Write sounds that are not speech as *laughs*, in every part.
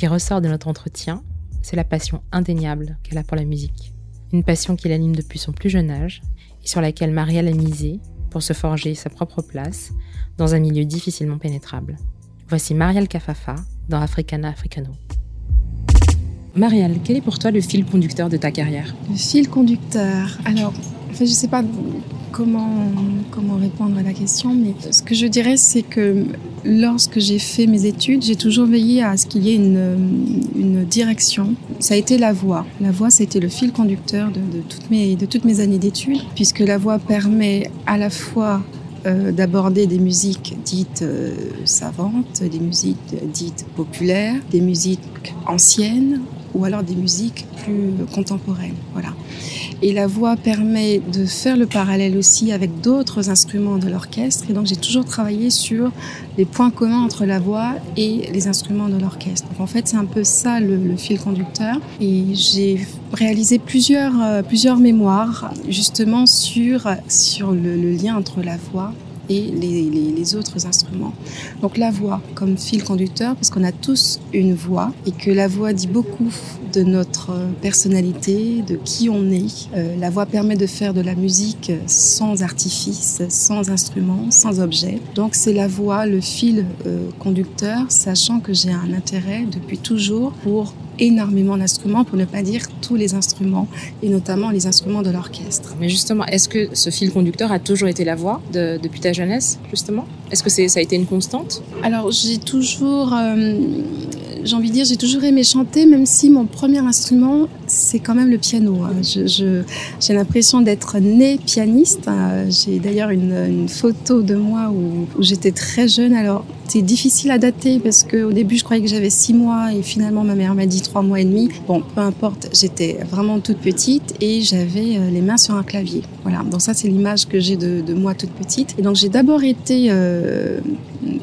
Qui ressort de notre entretien, c'est la passion indéniable qu'elle a pour la musique. Une passion qui l'anime depuis son plus jeune âge et sur laquelle Marielle a misé pour se forger sa propre place dans un milieu difficilement pénétrable. Voici Marielle Kafafa dans Africana Africano. Marielle, quel est pour toi le fil conducteur de ta carrière? Le fil conducteur. Alors, en fait, je ne sais pas comment, répondre à la question, mais ce que je dirais, c'est que lorsque j'ai fait mes études, j'ai toujours veillé à ce qu'il y ait une, direction. Ça a été la voix. La voix, c'était le fil conducteur de, de, toutes mes, de toutes mes années d'études, puisque la voix permet à la fois euh, d'aborder des musiques dites euh, savantes, des musiques dites populaires, des musiques anciennes ou alors des musiques plus contemporaines. Voilà. Et la voix permet de faire le parallèle aussi avec d'autres instruments de l'orchestre. Et donc j'ai toujours travaillé sur les points communs entre la voix et les instruments de l'orchestre. Donc en fait c'est un peu ça le, fil conducteur. Et j'ai réalisé plusieurs, euh, plusieurs mémoires justement sur, sur le lien entre la voix les, autres instruments. Donc la voix comme fil conducteur, parce qu'on a tous une voix et que la voix dit beaucoup de notre personnalité, de qui on est. Euh, la voix permet de faire de la musique sans artifice, sans instrument, sans objet. Donc c'est la voix, le fil euh, conducteur, sachant que j'ai un intérêt depuis toujours pour énormément d'instruments, pour ne pas dire tous les instruments, et notamment les instruments de l'orchestre. Mais justement, est-ce que ce fil conducteur a toujours été la voix de, depuis ta jeunesse, justement? Est-ce que ça a été une constante? Alors, j'ai toujours, euh, j'ai envie de dire, j'ai toujours aimé chanter, même si mon premier instrument, c'est quand même le piano. Je, j'ai l'impression d'être née pianiste. J'ai d'ailleurs une, photo de moi où, j'étais très jeune. Alors, c'est difficile à dater parce qu'au début, je croyais que j'avais six mois et finalement, ma mère m'a dit trois mois et demi. Bon, peu importe, j'étais vraiment toute petite et j'avais les mains sur un clavier. Voilà, donc ça, c'est l'image que j'ai de, de, moi toute petite. Et donc, j'ai d'abord été euh,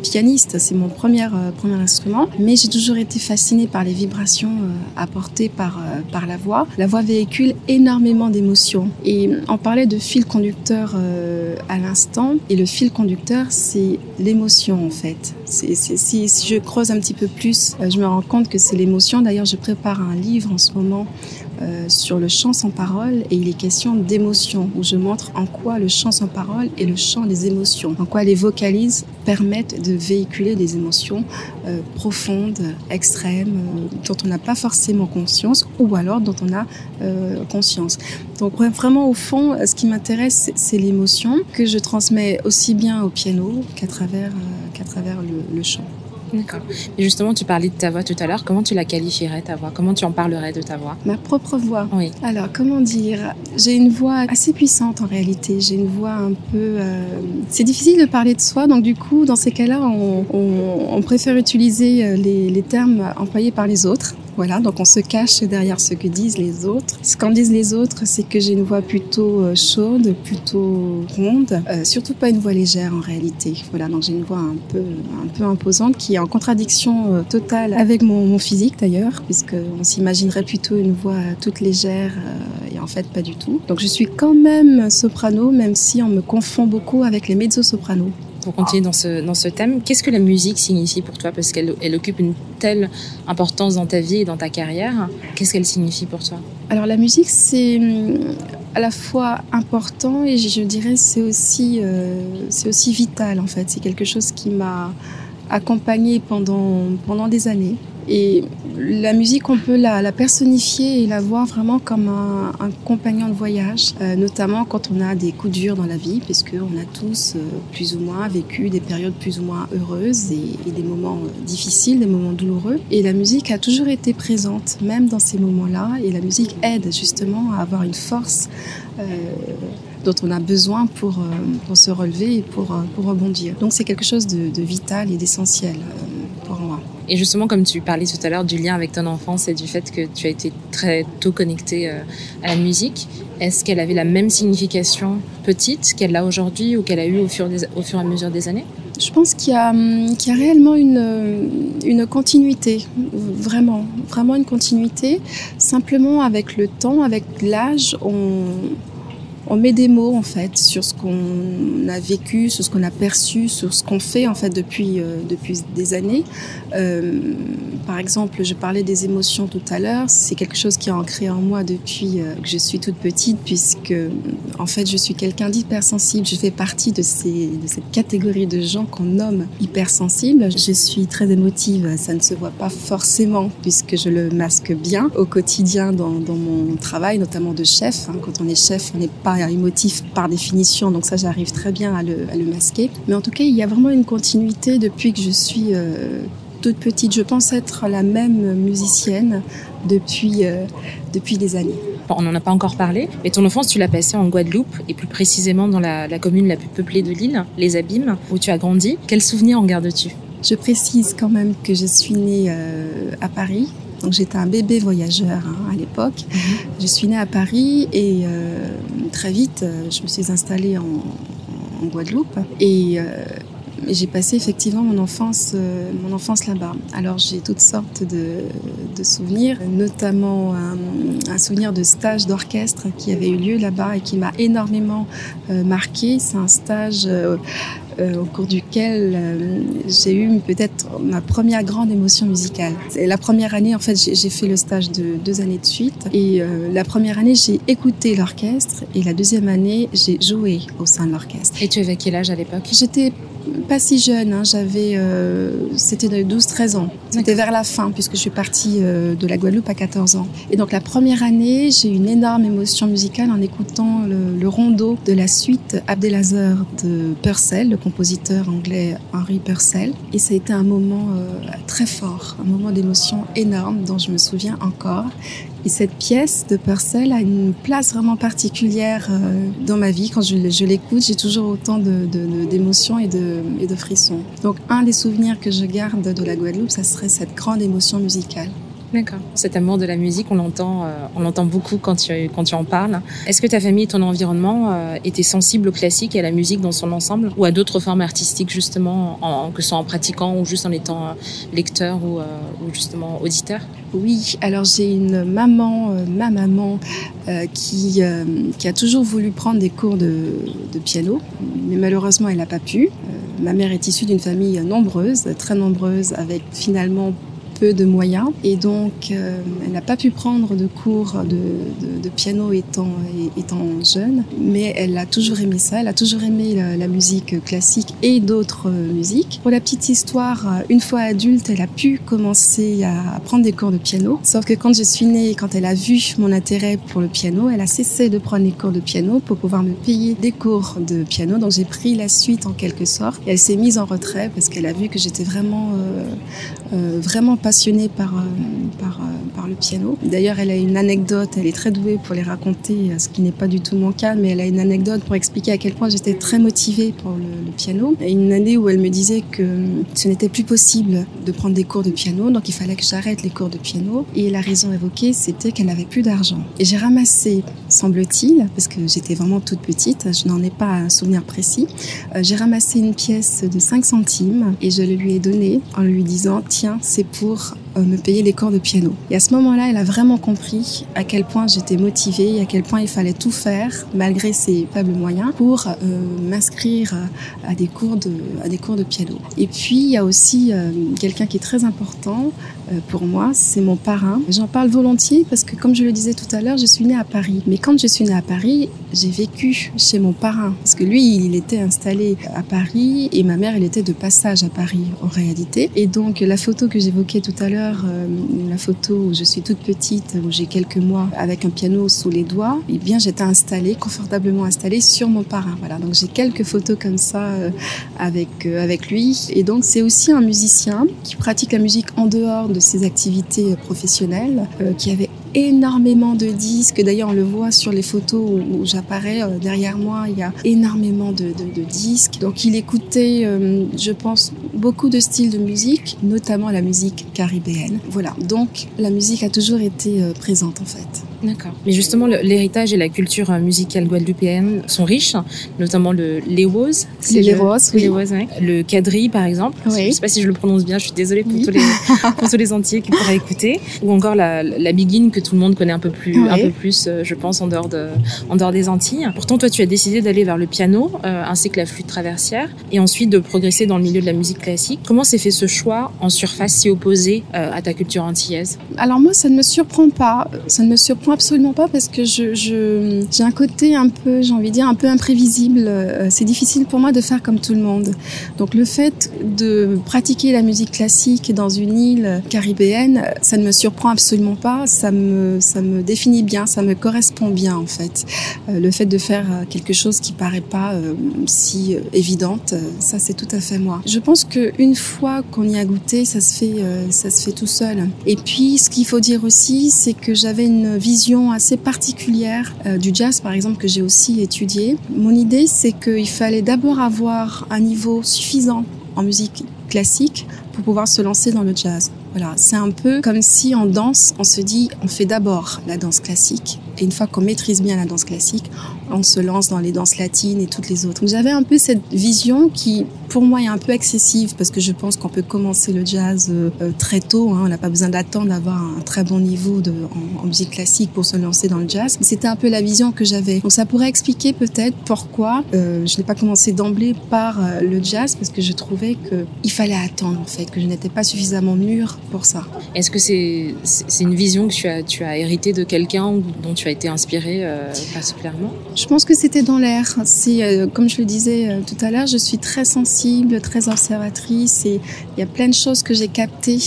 pianiste, c'est mon premier, euh, premier instrument, mais j'ai toujours été fascinée par les vibrations euh, apportées par, euh, par la voix. La voix véhicule énormément d'émotions. Et on parlait de fil conducteur euh, à l'instant, et le fil conducteur, c'est l'émotion en fait. Si, si je creuse un petit peu plus, euh, je me rends compte que c'est l'émotion. D'ailleurs, je prépare un livre en ce moment euh, sur le chant sans parole et il est question d'émotion où je montre en quoi le chant sans parole est le chant des émotions, en quoi les vocalises permettent de véhiculer des émotions euh, profondes, extrêmes, euh, dont on n'a pas forcément conscience ou alors dont on a conscience. Donc vraiment au fond, ce qui m'intéresse, c'est l'émotion que je transmets aussi bien au piano qu'à travers, qu'à travers le chant. D'accord. Et justement, tu parlais de ta voix tout à l'heure. Comment tu la qualifierais, ta voix? Comment tu en parlerais de ta voix? Ma propre voix Oui. Alors, comment dire? J'ai une voix assez puissante en réalité. J'ai une voix un peu... Euh... C'est difficile de parler de soi, donc du coup, dans ces cas-là, on, on, on préfère utiliser les, les termes employés par les autres. Voilà, donc on se cache derrière ce que disent les autres. Ce qu'en disent les autres, c'est que j'ai une voix plutôt chaude, plutôt ronde, euh, surtout pas une voix légère en réalité. Voilà, donc j'ai une voix un peu, un peu imposante qui est en contradiction euh, totale avec mon, physique d'ailleurs, puisque on s'imaginerait plutôt une voix toute légère euh, et en fait pas du tout. Donc je suis quand même soprano, même si on me confond beaucoup avec les mezzo-sopranos pour continuer dans ce, dans ce thème, qu'est-ce que la musique signifie pour toi? Parce qu'elle elle occupe une telle importance dans ta vie et dans ta carrière. Qu'est-ce qu'elle signifie pour toi? Alors la musique, c'est à la fois important et je dirais c'est aussi, euh, aussi vital en fait. C'est quelque chose qui m'a accompagnée pendant, pendant des années. Et la musique, on peut la, la, personnifier et la voir vraiment comme un, compagnon de voyage, euh, notamment quand on a des coups durs dans la vie, puisqu'on a tous euh, plus ou moins vécu des périodes plus ou moins heureuses et, des moments difficiles, des moments douloureux. Et la musique a toujours été présente, même dans ces moments-là. Et la musique aide justement à avoir une force. Euh, dont on a besoin pour, pour se relever et pour, pour rebondir. Donc c'est quelque chose de, de vital et d'essentiel pour moi. Et justement, comme tu parlais tout à l'heure du lien avec ton enfance et du fait que tu as été très tôt connectée à la musique, est-ce qu'elle avait la même signification petite qu'elle a aujourd'hui ou qu'elle a eu au fur, des, au fur et à mesure des années? Je pense qu'il y, qu y, a réellement une, une continuité, vraiment, vraiment une continuité. Simplement avec le temps, avec l'âge, on, on met des mots en fait sur ce qu'on a vécu, sur ce qu'on a perçu, sur ce qu'on fait en fait depuis euh, depuis des années. Euh, par exemple, je parlais des émotions tout à l'heure. C'est quelque chose qui est ancré en moi depuis euh, que je suis toute petite, puisque en fait je suis quelqu'un d'hypersensible. Je fais partie de ces de cette catégorie de gens qu'on nomme hypersensibles. Je suis très émotive. Ça ne se voit pas forcément puisque je le masque bien au quotidien dans, dans mon travail, notamment de chef. Hein. Quand on est chef, on n'est pas émotif par définition, donc ça j'arrive très bien à le, à le, masquer. Mais en tout cas, il y a vraiment une continuité depuis que je suis euh, toute petite. Je pense être la même musicienne depuis, euh, depuis des années. On n'en a pas encore parlé, mais ton enfance, tu l'as passée en Guadeloupe, et plus précisément dans la, la commune la plus peuplée de l'île, les Abîmes, où tu as grandi. Quels souvenirs en gardes-tu? Je précise quand même que je suis née euh, à Paris, donc j'étais un bébé voyageur hein, à l'époque. -hmm. Je suis née à Paris et euh, très vite, euh, je me suis installée en, en Guadeloupe et euh, j'ai passé effectivement mon enfance, euh, mon enfance là-bas. Alors j'ai toutes sortes de, de souvenirs, notamment un, un, souvenir de stage d'orchestre qui avait eu lieu là-bas et qui m'a énormément euh, marqué. C'est un stage au cours duquel euh, j'ai eu peut-être ma première grande émotion musicale. Et la première année, en fait, j'ai fait le stage de deux années de suite. Et euh, la première année, j'ai écouté l'orchestre. Et la deuxième année, j'ai joué au sein de l'orchestre. Et tu avais quel âge à l'époque? J'étais pas si jeune, hein. j'avais, euh, c'était de 12-13 ans. C'était vers la fin puisque je suis partie euh, de la Guadeloupe à 14 ans. Et donc la première année, j'ai eu une énorme émotion musicale en écoutant le, le rondeau de la suite Abdelazar de Purcell, le compositeur anglais Henry Purcell. Et ça a été un moment euh, très fort, un moment d'émotion énorme dont je me souviens encore. Et cette pièce de Purcell a une place vraiment particulière euh, dans ma vie. Quand je, l'écoute, j'ai toujours autant d'émotions et, et de frissons. Donc un des souvenirs que je garde de la Guadeloupe, ça serait cette grande émotion musicale. D'accord. Cet amour de la musique, on l'entend, euh, on l'entend beaucoup quand tu, quand tu en parles. Est-ce que ta famille et ton environnement euh, étaient sensibles au classique et à la musique dans son ensemble, ou à d'autres formes artistiques justement, en, que ce soit en pratiquant ou juste en étant euh, lecteur ou, ou, justement auditeur? Oui. Alors j'ai une maman, ma maman, qui, qui a toujours voulu prendre des cours de, de piano, mais malheureusement elle n'a pas pu. ma mère est issue d'une famille nombreuse, très nombreuse, avec finalement peu de moyens. Et donc euh, elle n'a pas pu prendre de cours de, piano étant, jeune. Mais elle a toujours aimé ça. Elle a toujours aimé la, musique classique et d'autres musiques. Pour la petite histoire une fois adulte elle a pu commencer à prendre des cours de piano. Sauf que quand je suis née quand elle a vu mon intérêt pour le piano elle a cessé de prendre les cours de piano pour pouvoir me payer des cours de piano. Donc j'ai pris la suite en quelque sorte. Elle s'est mise en retrait parce qu'elle a vu que j'étais vraiment euh, euh, vraiment pas passionnée par, euh, par, euh, par le piano. D'ailleurs, elle a une anecdote, elle est très douée pour les raconter, ce qui n'est pas du tout mon cas, mais elle a une anecdote pour expliquer à quel point j'étais très motivée pour le, le piano. Et une année où elle me disait que ce n'était plus possible de prendre des cours de piano, donc il fallait que j'arrête les cours de piano. Et la raison évoquée, c'était qu'elle n'avait plus d'argent. Et j'ai ramassé, semble-t-il, parce que j'étais vraiment toute petite, je n'en ai pas un souvenir précis, euh, j'ai ramassé une pièce de 5 centimes et je le lui ai donnée en lui disant tiens, c'est pour euh, me payer les cours de piano. Et à ce moment-là, elle a vraiment compris à quel point j'étais motivée, à quel point il fallait tout faire, malgré ses faibles moyens, pour euh, m'inscrire à des cours de à des cours de piano. Et puis il y a aussi euh, quelqu'un qui est très important pour moi, c'est mon parrain. J'en parle volontiers parce que, comme je le disais tout à l'heure, je suis née à Paris. Mais quand je suis née à Paris, j'ai vécu chez mon parrain parce que lui, il était installé à Paris et ma mère, elle était de passage à Paris en réalité. Et donc la photo que j'évoquais tout à l'heure, euh, la photo où je suis toute petite, où j'ai quelques mois avec un piano sous les doigts, eh bien j'étais installée, confortablement installée sur mon parrain. Voilà, donc j'ai quelques photos comme ça euh, avec euh, avec lui. Et donc c'est aussi un musicien qui pratique la musique en dehors de ses activités professionnelles, euh, qui avait énormément de disques. D'ailleurs, on le voit sur les photos où, j'apparais euh, derrière moi. Il y a énormément de, disques. Donc, il écoutait, euh, je pense, beaucoup de styles de musique, notamment la musique caribéenne. Voilà. Donc, la musique a toujours été présente en fait. D'accord. Mais justement, l'héritage et la culture musicale guadeloupéenne sont riches, notamment le. C'est les roses, oui. Le quadrille, par exemple. Oui. Je ne sais pas si je le prononce bien, je suis désolée pour, tous, les, *laughs* pour tous les entiers qui pourraient écouter. Ou encore la, la biguine que tout le monde connaît un peu plus, un peu plus euh, je pense, en dehors, de, en dehors des Antilles. Pourtant, toi, tu as décidé d'aller vers le piano, euh, ainsi que la flûte traversière, et ensuite de progresser dans le milieu de la musique classique. Comment s'est fait ce choix en surface si opposée euh, à ta culture antillaise? Alors moi, ça ne me surprend pas. Ça ne me surprend absolument pas parce que je, j'ai un côté un peu, j'ai envie de dire, un peu imprévisible. Euh, c'est difficile pour moi de faire comme tout le monde. Donc le fait de pratiquer la musique classique dans une île caribéenne, ça ne me surprend absolument pas. Ça me, ça me définit bien, ça me correspond bien en fait. Euh, le fait de faire quelque chose qui paraît pas si évidente, ça c'est tout à fait moi. Je pense qu'une fois qu'on y a goûté, ça se fait, ça se fait tout seul. Et puis, ce qu'il faut dire aussi, c'est que j'avais une vision assez particulière euh, du jazz, par exemple, que j'ai aussi étudié. Mon idée, c'est qu'il fallait d'abord avoir un niveau suffisant en musique classique pour pouvoir se lancer dans le jazz. Voilà, c'est un peu comme si en danse, on se dit, on fait d'abord la danse classique, et une fois qu'on maîtrise bien la danse classique, on se lance dans les danses latines et toutes les autres. J'avais un peu cette vision qui, pour moi, est un peu excessive parce que je pense qu'on peut commencer le jazz euh, euh, très tôt. Hein. On n'a pas besoin d'attendre d'avoir un très bon niveau de, en, musique classique pour se lancer dans le jazz. C'était un peu la vision que j'avais. Donc ça pourrait expliquer peut-être pourquoi euh, je n'ai pas commencé d'emblée par euh, le jazz parce que je trouvais qu'il fallait attendre en fait, que je n'étais pas suffisamment mûre pour ça. Est-ce que c'est une vision que tu as tu as hérité de quelqu'un dont tu as été inspirée euh, particulièrement? Je pense que c'était dans l'air. C'est euh, comme je le disais euh, tout à l'heure, je suis très sensible, très observatrice et il y a plein de choses que j'ai captées.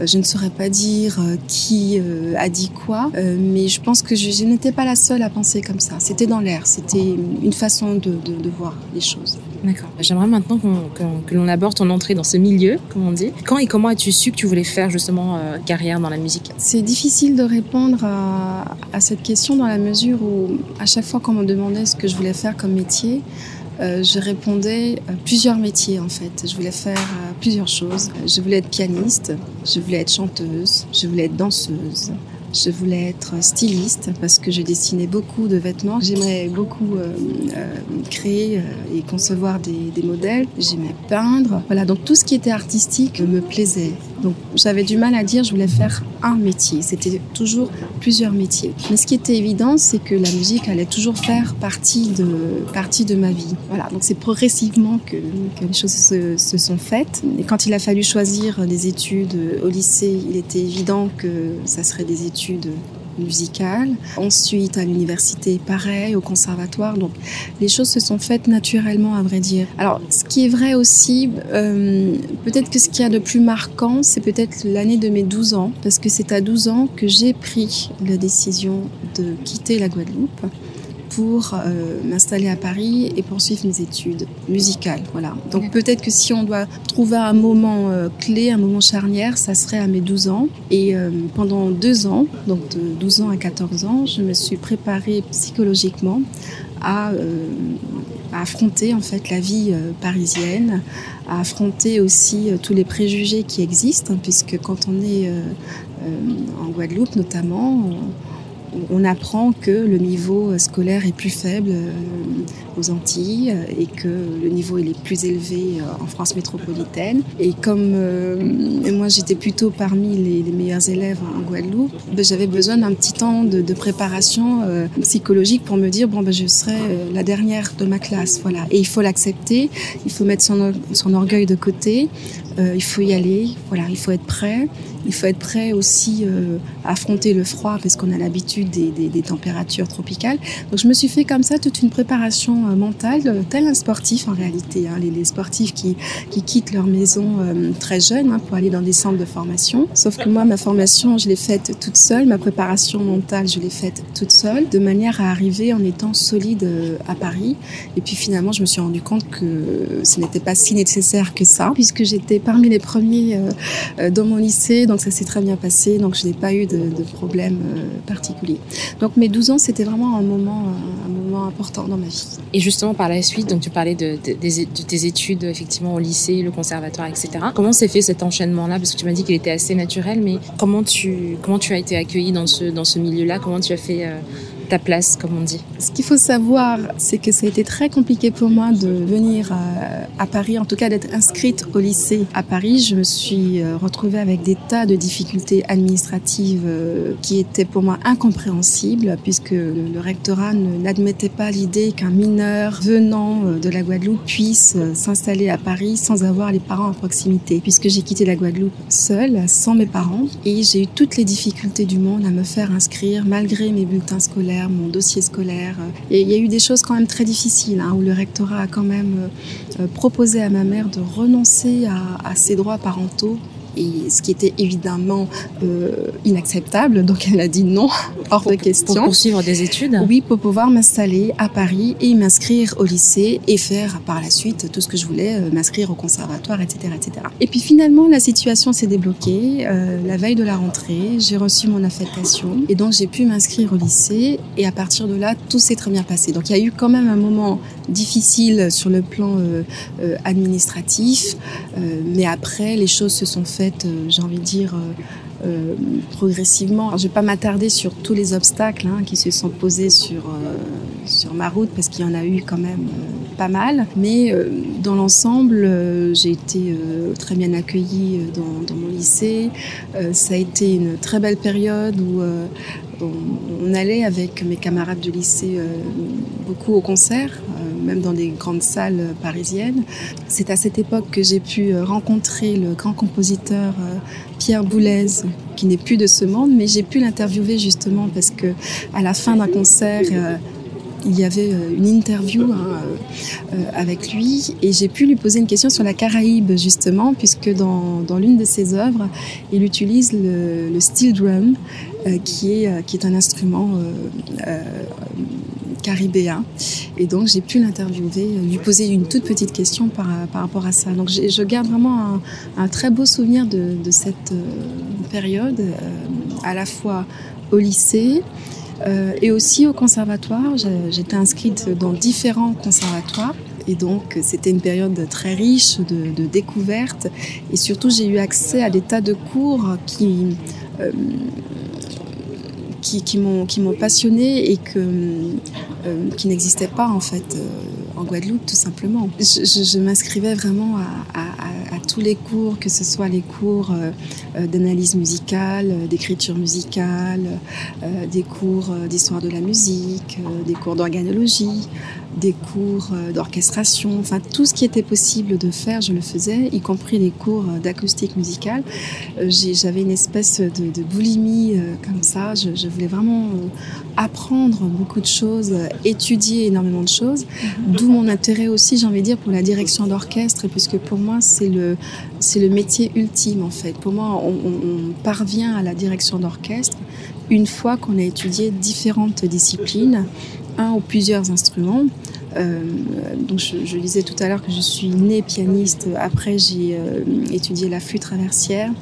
Euh, je ne saurais pas dire qui a dit quoi, mais je pense que je, n'étais pas la seule à penser comme ça. C'était dans l'air. C'était une façon de, de, de, voir les choses. D'accord. J'aimerais maintenant que l'on aborde ton entrée dans ce milieu, comme on dit. Quand et comment as-tu su que tu voulais faire justement carrière dans la musique? C'est difficile de répondre à, à cette question dans la mesure où à chaque fois qu'on me demandait ce que je voulais faire comme métier, euh, je répondais à plusieurs métiers en fait. Je voulais faire euh, plusieurs choses. Je voulais être pianiste, je voulais être chanteuse, je voulais être danseuse, je voulais être styliste parce que je dessinais beaucoup de vêtements. J'aimais beaucoup euh, euh créer euh, et concevoir des, modèles. J'aimais peindre. Voilà, donc tout ce qui était artistique me plaisait. Donc j'avais du mal à dire je voulais faire un métier. C'était toujours plusieurs métiers. Mais ce qui était évident, c'est que la musique allait toujours faire partie de, partie de ma vie. Voilà, donc c'est progressivement que, que, les choses se, se sont faites. Et quand il a fallu choisir des études au lycée, il était évident que ça serait des études études musicales. Ensuite, à l'université, pareil, au conservatoire. Donc, les choses se sont faites naturellement, à vrai dire. Alors, ce qui est vrai aussi, euh, peut-être que ce qu'il y a de plus marquant, c'est peut-être l'année de mes 12 ans, parce que c'est à 12 ans que j'ai pris la décision de quitter la Guadeloupe pour euh, m'installer à Paris et poursuivre mes études musicales. Voilà. Donc peut-être que si on doit trouver un moment euh, clé, un moment charnière, ça serait à mes 12 ans. Et euh, pendant deux ans, donc de 12 ans à 14 ans, je me suis préparée psychologiquement à, à affronter en fait la vie parisienne, à affronter aussi tous les préjugés qui existent, hein, puisque quand on est en Guadeloupe notamment, on, on apprend que le niveau scolaire est plus faible euh, aux Antilles euh, et que le niveau il est plus élevé euh, en France métropolitaine. Et comme moi j'étais plutôt parmi les, meilleurs élèves en Guadeloupe, ben, j'avais besoin d'un petit temps de, préparation psychologique pour me dire bon ben je serai la dernière de ma classe, voilà. Et il faut l'accepter, il faut mettre son, son orgueil de côté, il faut y aller, voilà, il faut être prêt. Il faut être prêt aussi euh, à affronter le froid parce qu'on a l'habitude des, des, des, températures tropicales. Donc je me suis fait comme ça toute une préparation euh, mentale, euh, tel un sportif en réalité. Hein, les, les, sportifs qui, qui quittent leur maison euh, très jeunes hein, pour aller dans des centres de formation. Sauf que moi, ma formation, je l'ai faite toute seule. Ma préparation mentale, je l'ai faite toute seule, de manière à arriver en étant solide à Paris. Et puis finalement, je me suis rendu compte que ce n'était pas si nécessaire que ça, puisque j'étais parmi les premiers dans mon lycée. Donc ça s'est très bien passé, donc je n'ai pas eu de, de problème euh, particulier. Donc mes 12 ans, c'était vraiment un moment, un moment important dans ma vie. Et justement, par la suite, donc tu parlais de, tes études, effectivement, au lycée, le conservatoire, etc. Comment s'est fait cet enchaînement-là? Parce que tu m'as dit qu'il était assez naturel, mais comment tu, comment tu as été accueillie dans ce, dans ce milieu-là? Comment tu as fait euh, ta place, comme on dit. Ce qu'il faut savoir, c'est que ça a été très compliqué pour moi de venir à, Paris, en tout cas d'être inscrite au lycée à Paris. Je me suis euh, retrouvée avec des tas de difficultés administratives euh, qui étaient pour moi incompréhensibles, puisque le rectorat n'admettait pas l'idée qu'un mineur venant euh, de la Guadeloupe puisse s'installer à Paris sans avoir les parents à proximité, puisque j'ai quitté la Guadeloupe seule, sans mes parents, et j'ai eu toutes les difficultés du monde à me faire inscrire malgré mes bulletins scolaires mon dossier scolaire. Et il y a eu des choses quand même très difficiles, hein, où le rectorat a quand même euh, euh, proposé à ma mère de renoncer à ses droits parentaux et ce qui était évidemment euh, inacceptable. Donc elle a dit non, hors de question. Pour poursuivre des études? Oui, pour pouvoir m'installer à Paris et m'inscrire au lycée et faire par la suite tout ce que je voulais, euh, m'inscrire au conservatoire, etc., etc. Et puis finalement, la situation s'est débloquée. Euh, la veille de la rentrée, j'ai reçu mon affectation et donc j'ai pu m'inscrire au lycée et à partir de là, tout s'est très bien passé. Donc il y a eu quand même un moment difficile sur le plan euh, euh administratif, euh, mais après les choses se sont faites j'ai envie de dire, progressivement. je ne vais pas m'attarder sur tous les obstacles hein, qui se sont posés sur, sur ma route, parce qu'il y en a eu quand même pas mal. Mais dans l'ensemble, j'ai été très bien accueillie dans, dans mon lycée. ça a été une très belle période où on, allait avec mes camarades de lycée beaucoup au concert même dans des grandes salles parisiennes. C'est à cette époque que j'ai pu rencontrer le grand compositeur euh, Pierre Boulez, qui n'est plus de ce monde, mais j'ai pu l'interviewer justement parce que à la fin d'un concert, euh, il y avait euh, une interview hein, avec lui et j'ai pu lui poser une question sur la Caraïbe justement puisque dans, l'une de ses œuvres il utilise le, steel drum qui est qui est un instrument caribéen. Et donc, j'ai pu l'interviewer, lui poser une toute petite question par, par rapport à ça. Donc, je garde vraiment un, très beau souvenir de, cette euh, période, euh, à la fois au lycée, euh, et aussi au conservatoire. J'étais inscrite dans différents conservatoires. Et donc, c'était une période très riche de, découvertes. Et surtout, j'ai eu accès à des tas de cours qui, qui, qui m'ont passionné et euh, qui n'existaient pas en fait euh, en Guadeloupe tout simplement. Je, m'inscrivais vraiment à, à, tous les cours, que ce soit les cours euh, d'analyse musicale, d'écriture musicale, des cours d'histoire de la musique, des cours d'organologie, des cours d'orchestration, enfin tout ce qui était possible de faire, je le faisais, y compris les cours d'acoustique musicale. J'avais une espèce de, de boulimie comme ça, je, je voulais vraiment apprendre beaucoup de choses, étudier énormément de choses, d'où mon intérêt aussi, j'ai envie de dire, pour la direction d'orchestre, puisque pour moi, c'est le, c'est le métier ultime, en fait. Pour moi, on, on parvient à la direction d'orchestre une fois qu'on a étudié différentes disciplines, un ou plusieurs instruments, euh, donc je, disais tout à l'heure que je suis née pianiste. Après, j'ai euh, étudié la flûte traversière,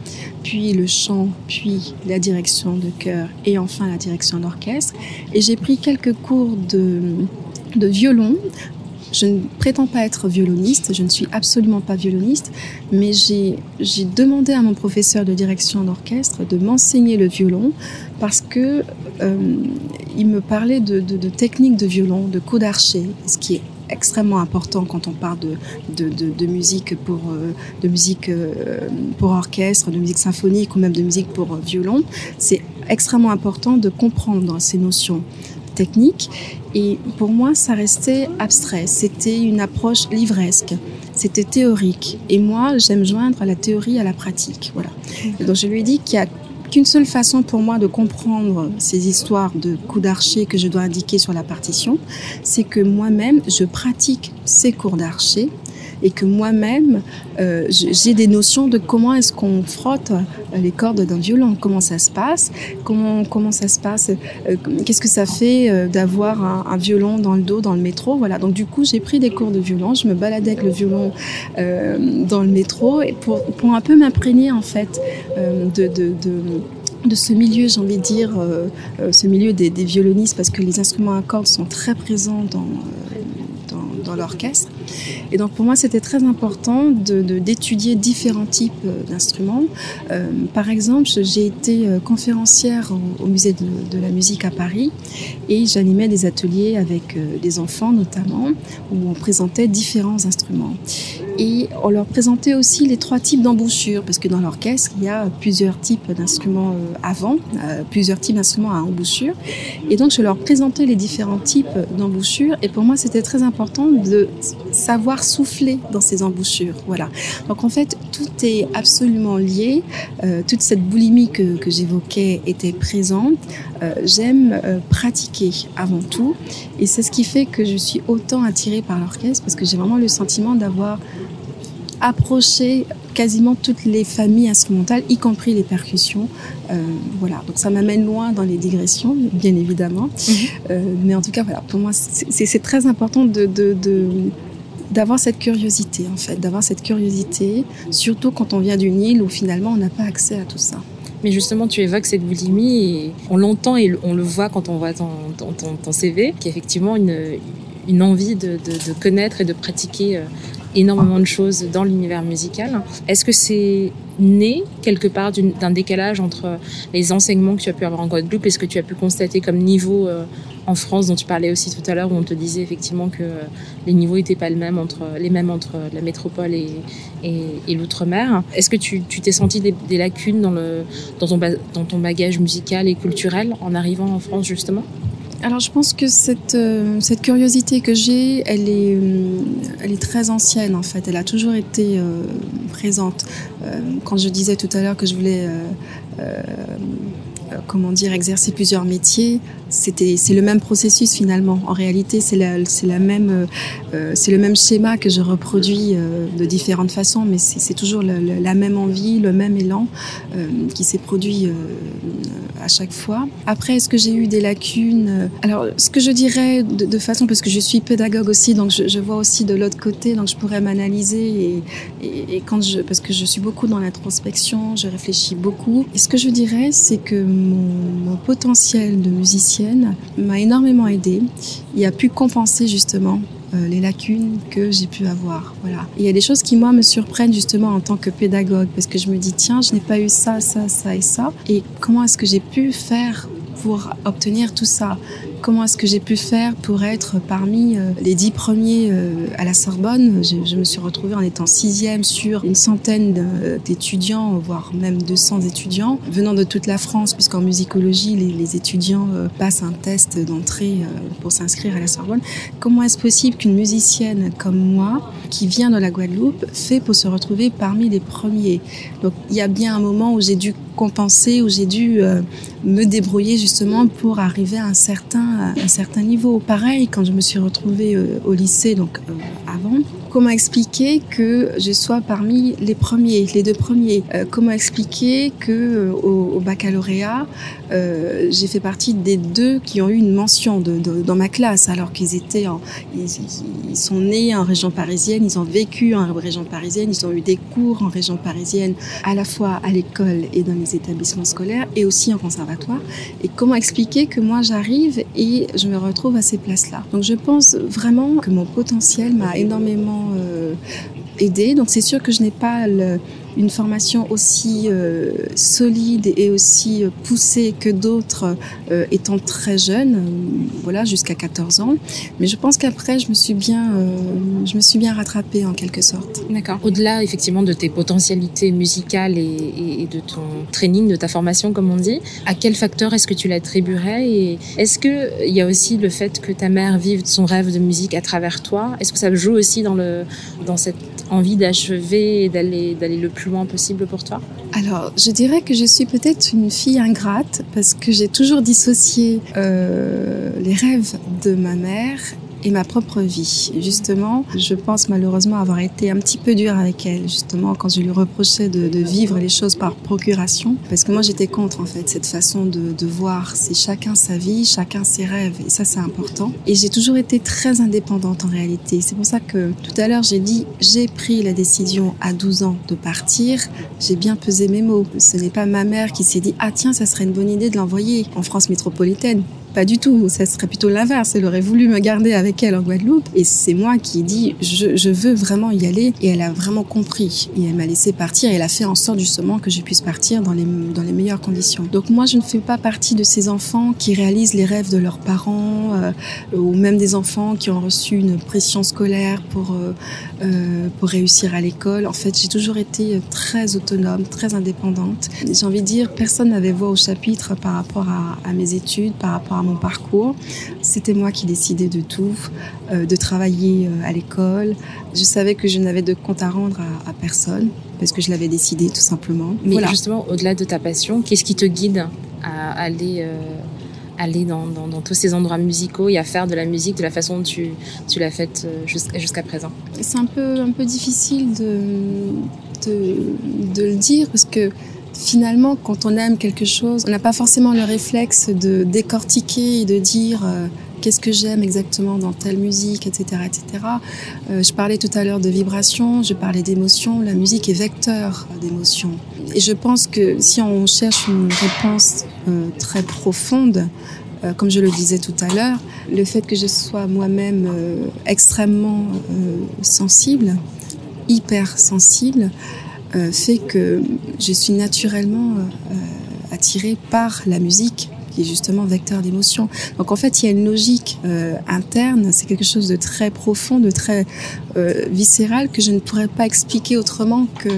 puis le chant, puis la direction de chœur et enfin la direction d'orchestre. Et j'ai pris quelques cours de, de violon je ne prétends pas être violoniste, je ne suis absolument pas violoniste, mais j'ai demandé à mon professeur de direction d'orchestre de m'enseigner le violon parce que euh, il me parlait de, de, de techniques de violon, de coups d'archer, ce qui est extrêmement important quand on parle de, de, de, de musique pour euh, de musique euh, pour orchestre, de musique symphonique ou même de musique pour violon. C'est extrêmement important de comprendre ces notions techniques. Et pour moi, ça restait abstrait. C'était une approche livresque. C'était théorique. Et moi, j'aime joindre la théorie à la pratique. Voilà. Donc, je lui ai dit qu'il y a qu'une seule façon pour moi de comprendre ces histoires de coups d'archer que je dois indiquer sur la partition, c'est que moi-même, je pratique ces cours d'archer et que moi-même, euh, j'ai des notions de comment est-ce qu'on frotte les cordes d'un violon, comment ça se passe, comment, comment ça se passe, euh, qu'est-ce que ça fait euh, d'avoir un, violon dans le dos, dans le métro? Voilà, donc du coup, j'ai pris des cours de violon, je me baladais avec le violon dans le métro pour, pour un peu m'imprégner en fait de, de, de ce milieu, j'ai envie de dire, euh, ce milieu des, violonistes, parce que les instruments à cordes sont très présents dans, dans l'orchestre. Et donc pour moi, c'était très important d'étudier de, différents types euh, d'instruments. Euh, par exemple, j'ai été euh, conférencière au, musée de, de, la musique à Paris et j'animais des ateliers avec des enfants notamment, où on présentait différents instruments. Et on leur présentait aussi les trois types d'embouchures, parce que dans l'orchestre, il y a plusieurs types d'instruments avant, plusieurs types d'instruments à embouchure. Et donc je leur présentais les différents types d'embouchures. Et pour moi, c'était très important de savoir souffler dans ces embouchures. Voilà. Donc en fait, tout est absolument lié. Euh, toute cette boulimie que, que j'évoquais était présente. Euh, J'aime euh, pratiquer avant tout. Et c'est ce qui fait que je suis autant attirée par l'orchestre parce que j'ai vraiment le sentiment d'avoir approché quasiment toutes les familles instrumentales, y compris les percussions. Euh, voilà, donc ça m'amène loin dans les digressions, bien évidemment. Mm -hmm. euh, mais en tout cas, voilà, pour moi, c'est très important de, de, de d'avoir cette curiosité en fait, d'avoir cette curiosité, surtout quand on vient d'une île où finalement on n'a pas accès à tout ça. Mais justement, tu évoques cette boulimie et on l'entend et on le voit quand on voit ton, ton, CV, qui est effectivement une, une envie de, de, de connaître et de pratiquer euh, énormément de choses dans l'univers musical. Est-ce que c'est né quelque part d'un décalage entre les enseignements que tu as pu avoir en Guadeloupe et ce que tu as pu constater comme niveau euh, en France dont tu parlais aussi tout à l'heure où on te disait effectivement que euh, les niveaux n'étaient pas entre, les mêmes entre la métropole et, l'outre-mer. Est-ce que tu t'es senti des, lacunes dans ton bagage musical et culturel en arrivant en France justement? Alors je pense que cette, euh, cette curiosité que j'ai, elle est, euh, elle est très ancienne en fait. Elle a toujours été euh, présente. Quand je disais tout à l'heure que je voulais comment dire, exercer plusieurs métiers, c'était c'est le même processus finalement. En réalité, c'est la c'est la même euh, c'est le même schéma que je reproduis euh, de différentes façons, mais c'est toujours la même envie, le même élan euh, qui s'est produit euh, à chaque fois. Après, est-ce que j'ai eu des lacunes? Alors, ce que je dirais de, façon, parce que je suis pédagogue aussi, donc je, vois aussi de l'autre côté, donc je pourrais m'analyser et, et, quand je parce que je suis beaucoup dans l'introspection, je réfléchis beaucoup. Et ce que je dirais, c'est que mon, mon potentiel de m'a énormément aidé et a pu compenser justement euh, les lacunes que j'ai pu avoir. Voilà. il y a des choses qui moi me surprennent justement en tant que pédagogue parce que je me dis tiens, je n'ai pas eu ça, ça, ça et ça. Et comment est-ce que j'ai pu faire pour obtenir tout ça? Comment est-ce que j'ai pu faire pour être parmi euh, les dix premiers euh, à la Sorbonne. Je, me suis retrouvée en étant sixième sur une centaine d'étudiants, voire même 200 étudiants, venant de toute la France, puisqu'en musicologie, les, les, étudiants euh, passent un test d'entrée euh, pour s'inscrire à la Sorbonne. Comment est-ce possible qu'une musicienne comme moi, qui vient de la Guadeloupe, fait pour se retrouver parmi les premiers? Donc il y a bien un moment où j'ai dû compenser, où j'ai dû euh, me débrouiller justement pour arriver à un certain un certain niveau. Pareil, quand je me suis retrouvée euh, au lycée, donc euh, avant, comment expliquer que je sois parmi les premiers, les deux premiers? Euh, Comment expliquer que euh, au, au, baccalauréat, euh, j'ai fait partie des deux qui ont eu une mention dans ma classe, alors qu'ils étaient, en, ils, sont nés en région parisienne, ils ont vécu en région parisienne, ils ont eu des cours en région parisienne, à la fois à l'école et dans les établissements scolaires, et aussi en conservatoire. Et comment expliquer que moi j'arrive et je me retrouve à ces places-là? Donc je pense vraiment que mon potentiel m'a énormément euh, aider. Donc c'est sûr que je n'ai pas le, une formation aussi euh, solide et aussi euh, poussée que d'autres euh, étant très jeune, euh, voilà, jusqu'à 14 ans. Mais je pense qu'après, je me suis bien, euh, je me suis bien rattrapée en quelque sorte. D'accord. Au-delà effectivement de tes potentialités musicales et, et, et, de ton training, de ta formation, comme on dit, à quel facteur est-ce que tu l'attribuerais Et est-ce que il y a aussi le fait que ta mère vive son rêve de musique à travers toi? Est-ce que ça joue aussi dans le dans cette envie d'achever et d'aller d'aller le plus possible pour toi Alors, je dirais que je suis peut-être une fille ingrate parce que j'ai toujours dissocié euh, les rêves de ma mère et ma propre vie. justement, je pense malheureusement avoir été un petit peu dure avec elle, justement, quand je lui reprochais de, vivre les choses par procuration. Parce que moi, j'étais contre, en fait, cette façon de, de voir. C'est chacun sa vie, chacun ses rêves. Et ça, c'est important. Et j'ai toujours été très indépendante en réalité. C'est pour ça que tout à l'heure, j'ai dit, j'ai pris la décision à 12 ans de partir. J'ai bien pesé mes mots. Ce n'est pas ma mère qui s'est dit, ah tiens, ça serait une bonne idée de l'envoyer en France métropolitaine. Pas du tout, ça serait plutôt l'inverse. Elle aurait voulu me garder avec elle en Guadeloupe. Et c'est moi qui ai dit, je, je, veux vraiment y aller. Et elle a vraiment compris. Et elle m'a laissé partir. Et elle a fait en sorte justement que je puisse partir dans les, dans les meilleures conditions. Donc moi, je ne fais pas partie de ces enfants qui réalisent les rêves de leurs parents, euh, ou même des enfants qui ont reçu une pression scolaire pour, euh, euh, pour réussir à l'école. En fait, j'ai toujours été très autonome, très indépendante. J'ai envie de dire, personne n'avait voix au chapitre par rapport à, à mes études, par rapport à mon parcours. C'était moi qui décidais de tout, euh, de travailler euh, à l'école. Je savais que je n'avais de compte à rendre à, à, personne parce que je l'avais décidé tout simplement. Mais voilà. justement, au-delà de ta passion, qu'est-ce qui te guide à aller euh, aller dans, dans, dans, tous ces endroits musicaux et à faire de la musique de la façon dont tu, tu l'as faite jusqu'à présent? C'est un peu, un peu difficile de, de, de le dire parce que finalement, quand on aime quelque chose, on n'a pas forcément le réflexe de décortiquer et de dire euh, qu'est-ce que j'aime exactement dans telle musique, etc., etc. Euh, je parlais tout à l'heure de vibration, je parlais d'émotion. La musique est vecteur d'émotion. Et je pense que si on cherche une réponse euh, très profonde, euh, comme je le disais tout à l'heure, le fait que je sois moi-même euh, extrêmement euh, sensible, hyper sensible, fait que je suis naturellement euh, attirée par la musique qui est justement vecteur d'émotion. Donc en fait, il y a une logique euh, interne, c'est quelque chose de très profond, de très euh, viscéral que je ne pourrais pas expliquer autrement que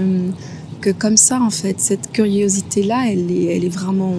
que comme ça en fait cette curiosité là elle est elle est vraiment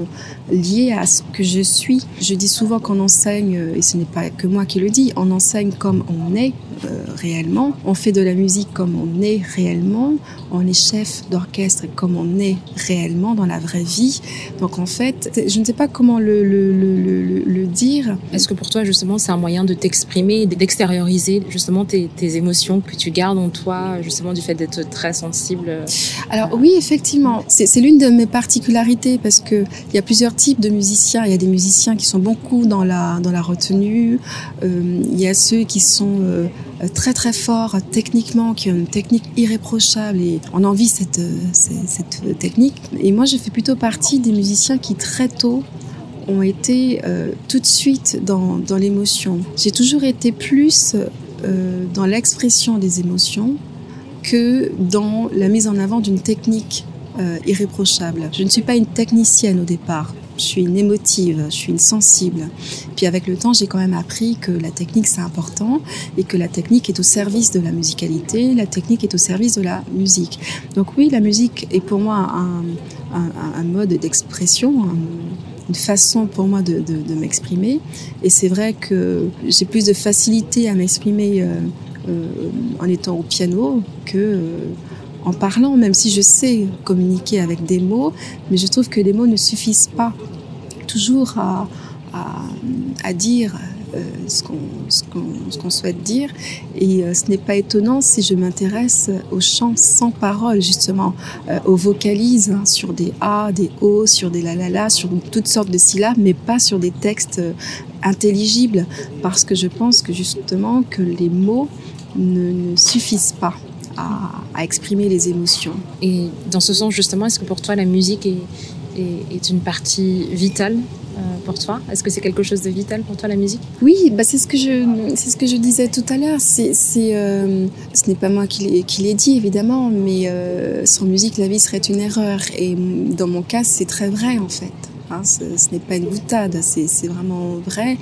liée à ce que je suis. Je dis souvent qu'on enseigne et ce n'est pas que moi qui le dis on enseigne comme on est euh, réellement. On fait de la musique comme on est réellement. On est chef d'orchestre comme on est réellement dans la vraie vie. Donc en fait je ne sais pas comment le, le, le, le, le dire. Est-ce que pour toi justement c'est un moyen de t'exprimer d'extérioriser justement tes, tes émotions que tu gardes en toi justement du fait d'être très sensible? Alors oui, effectivement, c'est l'une de mes particularités parce que il y a plusieurs types de musiciens. Il y a des musiciens qui sont beaucoup dans la dans la retenue. Euh, il y a ceux qui sont euh, très très forts techniquement, qui ont une technique irréprochable et on envie cette, cette cette technique. Et moi, je fais plutôt partie des musiciens qui très tôt ont été euh, tout de suite dans, dans l'émotion. J'ai toujours été plus euh, dans l'expression des émotions que dans la mise en avant d'une technique euh, irréprochable. Je ne suis pas une technicienne au départ. Je suis une émotive, je suis une sensible. Puis avec le temps, j'ai quand même appris que la technique c'est important et que la technique est au service de la musicalité, la technique est au service de la musique. Donc oui, la musique est pour moi un, un, un mode d'expression, un, une façon pour moi de, de, de m'exprimer. Et c'est vrai que j'ai plus de facilité à m'exprimer. Euh, en étant au piano que euh, en parlant, même si je sais communiquer avec des mots, mais je trouve que les mots ne suffisent pas toujours à, à, dire euh, ce qu'on qu qu souhaite dire. Et euh, ce n'est pas étonnant si je m'intéresse au chant sans parole, justement, euh, aux vocalises, hein, sur des A, des O, sur des la la la, sur toutes sortes de syllabes, mais pas sur des textes euh, intelligibles, parce que je pense que justement que les mots ne, ne suffisent pas à, à exprimer les émotions. Et dans ce sens, justement, est-ce que pour toi la musique est, est, est une partie vitale euh, pour toi? Est-ce que c'est quelque chose de vital pour toi la musique? Oui, bah c'est ce que je c'est ce que je disais tout à l'heure. C'est euh, ce n'est pas moi qui l'ai qui l'ai dit évidemment, mais euh, sans musique la vie serait une erreur. Et dans mon cas, c'est très vrai en fait. Hein, ce, ce n'est pas une boutade, c'est vraiment vrai.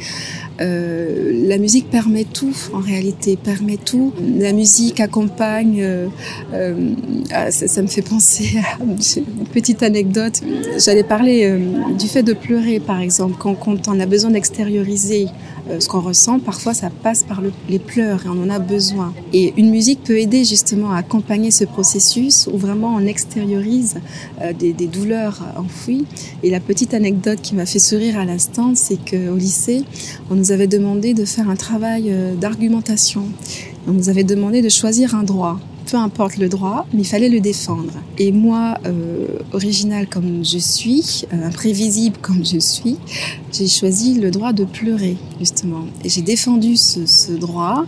Euh, la musique permet tout, en réalité, permet tout. La musique accompagne. Euh, euh, ça, ça me fait penser *laughs* à une petite anecdote. J'allais parler euh, du fait de pleurer, par exemple, quand, on a besoin d'extérioriser euh, ce qu'on ressent. Parfois, ça passe par le, les pleurs et on en a besoin. Et une musique peut aider justement à accompagner ce processus où vraiment on extériorise des, douleurs enfouies. Et la petite anecdote qui m'a fait sourire à l'instant, c'est qu'au lycée, nous avait demandé de faire un travail euh, d'argumentation. On nous avait demandé de choisir un droit peu importe le droit, mais il fallait le défendre. Et moi, euh, originale comme je suis, euh, imprévisible comme je suis, j'ai choisi le droit de pleurer, justement. Et j'ai défendu ce, ce, droit.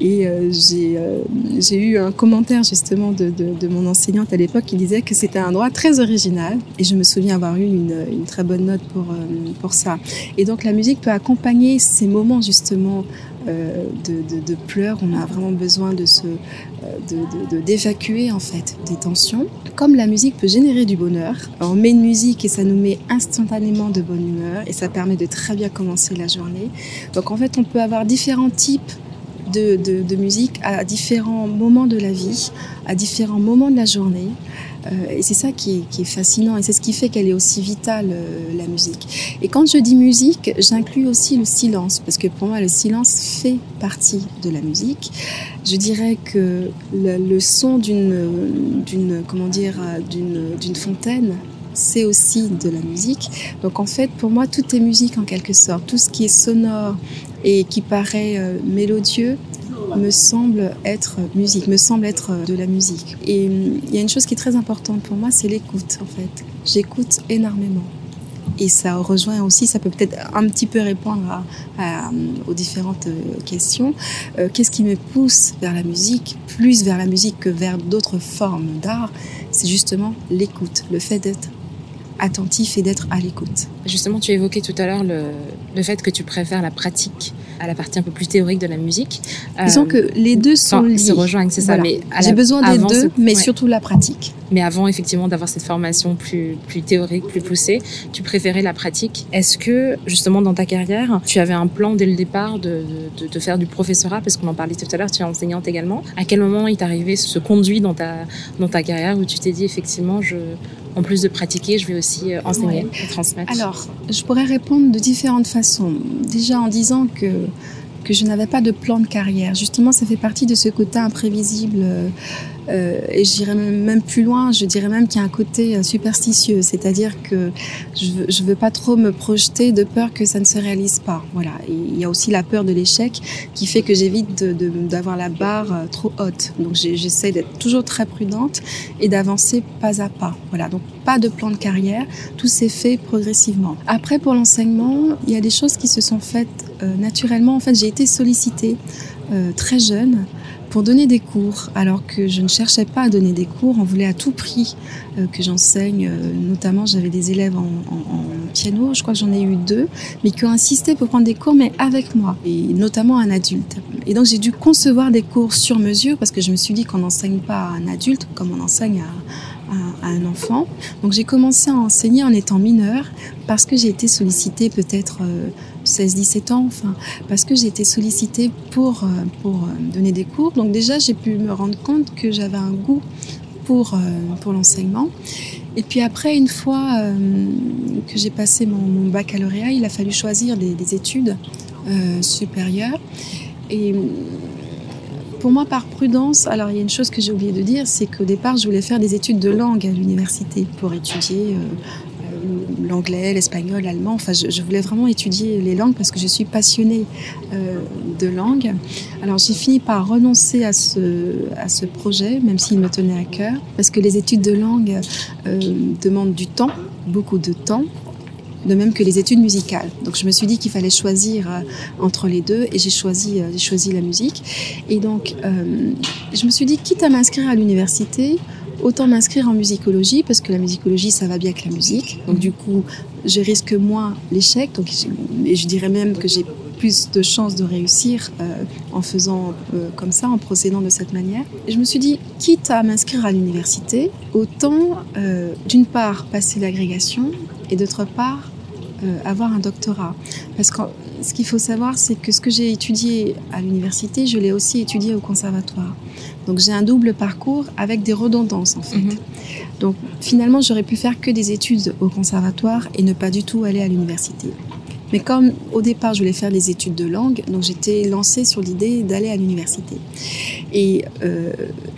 Et euh, euh j'ai eu un commentaire, justement, de, de, de mon enseignante à l'époque qui disait que c'était un droit très original. Et je me souviens avoir eu une, une très bonne note pour, euh, pour ça. Et donc, la musique peut accompagner ces moments, justement, euh, de, de, de, pleurs. On a vraiment besoin de euh, d'évacuer en fait des tensions. Comme la musique peut générer du bonheur, on met une musique et ça nous met instantanément de bonne humeur et ça permet de très bien commencer la journée. Donc en fait, on peut avoir différents types de, de, de musique à différents moments de la vie, à différents moments de la journée. Euh, et c'est ça qui est, fascinant et c'est ce qui fait qu'elle est aussi vitale, euh, la musique. Et quand je dis musique, j'inclus aussi le silence, parce que pour moi, le silence fait partie de la musique. Je dirais que le, le son d'une, d'une, comment dire, d'une, d'une fontaine, c'est aussi de la musique. Donc en fait, pour moi, tout est musique en quelque sorte. Tout ce qui est sonore et qui paraît euh, mélodieux me semble être musique, me semble être de la musique. Et il y a une chose qui est très importante pour moi, c'est l'écoute en fait. J'écoute énormément. Et ça rejoint aussi, ça peut peut-être un petit peu répondre à, à, aux différentes euh, questions. Euh, Qu'est-ce qui me pousse vers la musique, plus vers la musique que vers d'autres formes d'art? C'est justement l'écoute, le fait d'être attentif et d'être à l'écoute. Justement, tu évoquais tout à l'heure le, le, fait que tu préfères la pratique à la partie un peu plus théorique de la musique. Disons euh, que les deux sont liés. se rejoignent, c'est voilà. ça. Mais j'ai besoin des deux, ce... mais ouais. surtout la pratique. Mais avant, effectivement, d'avoir cette formation plus, plus théorique, plus poussée, tu préférais la pratique. Est-ce que, justement, dans ta carrière, tu avais un plan dès le départ de, de, de faire du professorat Parce qu'on en parlait tout à l'heure, tu es enseignante également. À quel moment il t'est arrivé ce conduit dans ta, dans ta carrière où tu t'es dit, effectivement, je, en plus de pratiquer, je vais aussi euh, enseigner ouais. et transmettre Alors, je pourrais répondre de différentes façons. Déjà en disant que que je n'avais pas de plan de carrière. Justement, ça fait partie de ce côté imprévisible. Euh, et j'irais même plus loin, je dirais même qu'il y a un côté superstitieux, c'est-à-dire que je je veux pas trop me projeter de peur que ça ne se réalise pas. Voilà. Il y a aussi la peur de l'échec qui fait que j'évite d'avoir la barre trop haute. Donc j'essaie d'être toujours très prudente et d'avancer pas à pas. Voilà. Donc pas de plan de carrière, tout s'est fait progressivement. Après, pour l'enseignement, il y a des choses qui se sont faites euh, naturellement. En fait, j'ai été sollicitée euh, très jeune pour donner des cours, alors que je ne cherchais pas à donner des cours. On voulait à tout prix euh, que j'enseigne. Euh, notamment, j'avais des élèves en, piano, je crois que j'en ai eu deux, mais qui ont insisté pour prendre des cours, mais avec moi, et notamment un adulte. Et donc, j'ai dû concevoir des cours sur mesure parce que je me suis dit qu'on n'enseigne pas à un adulte comme on enseigne à un enfant. Donc, j'ai commencé à enseigner en étant mineure parce que j'ai été sollicitée peut-être euh, 16-17 ans, enfin, parce que j'ai été sollicitée pour, euh, pour donner des cours. Donc déjà, j'ai pu me rendre compte que j'avais un goût pour, euh, pour l'enseignement. Et puis après, une fois euh, que j'ai passé mon, baccalauréat, il a fallu choisir des, des études euh, supérieures. Et pour moi, par prudence, alors il y a une chose que j'ai oublié de dire, c'est qu'au départ, je voulais faire des études de langue à l'université pour étudier l'anglais, l'espagnol, l'allemand. Enfin, je, voulais vraiment étudier les langues parce que je suis passionnée euh, de langue. Alors, j'ai fini par renoncer à ce, à ce projet, même s'il me tenait à cœur, parce que les études de langue euh, demandent du temps, beaucoup de temps de même que les études musicales. Donc je me suis dit qu'il fallait choisir euh, entre les deux et j'ai choisi, choisi la musique. Et donc je me suis dit, quitte à m'inscrire à l'université, autant m'inscrire en musicologie parce que la musicologie ça va bien avec la musique. Donc du coup, je risque moins l'échec. Donc et je dirais même que j'ai plus de chances de réussir euh, en faisant euh, comme ça, en procédant de cette manière. Et je me suis dit, quitte à m'inscrire à l'université, autant euh, d'une part passer l'agrégation et d'autre part avoir un doctorat. Parce que ce qu'il faut savoir, c'est que ce que j'ai étudié à l'université, je l'ai aussi étudié au conservatoire. Donc j'ai un double parcours avec des redondances en fait. Mm -hmm. Donc finalement, j'aurais pu faire que des études au conservatoire et ne pas du tout aller à l'université. Mais comme au départ, je voulais faire des études de langue, donc j'étais lancée sur l'idée d'aller à l'université. Et euh,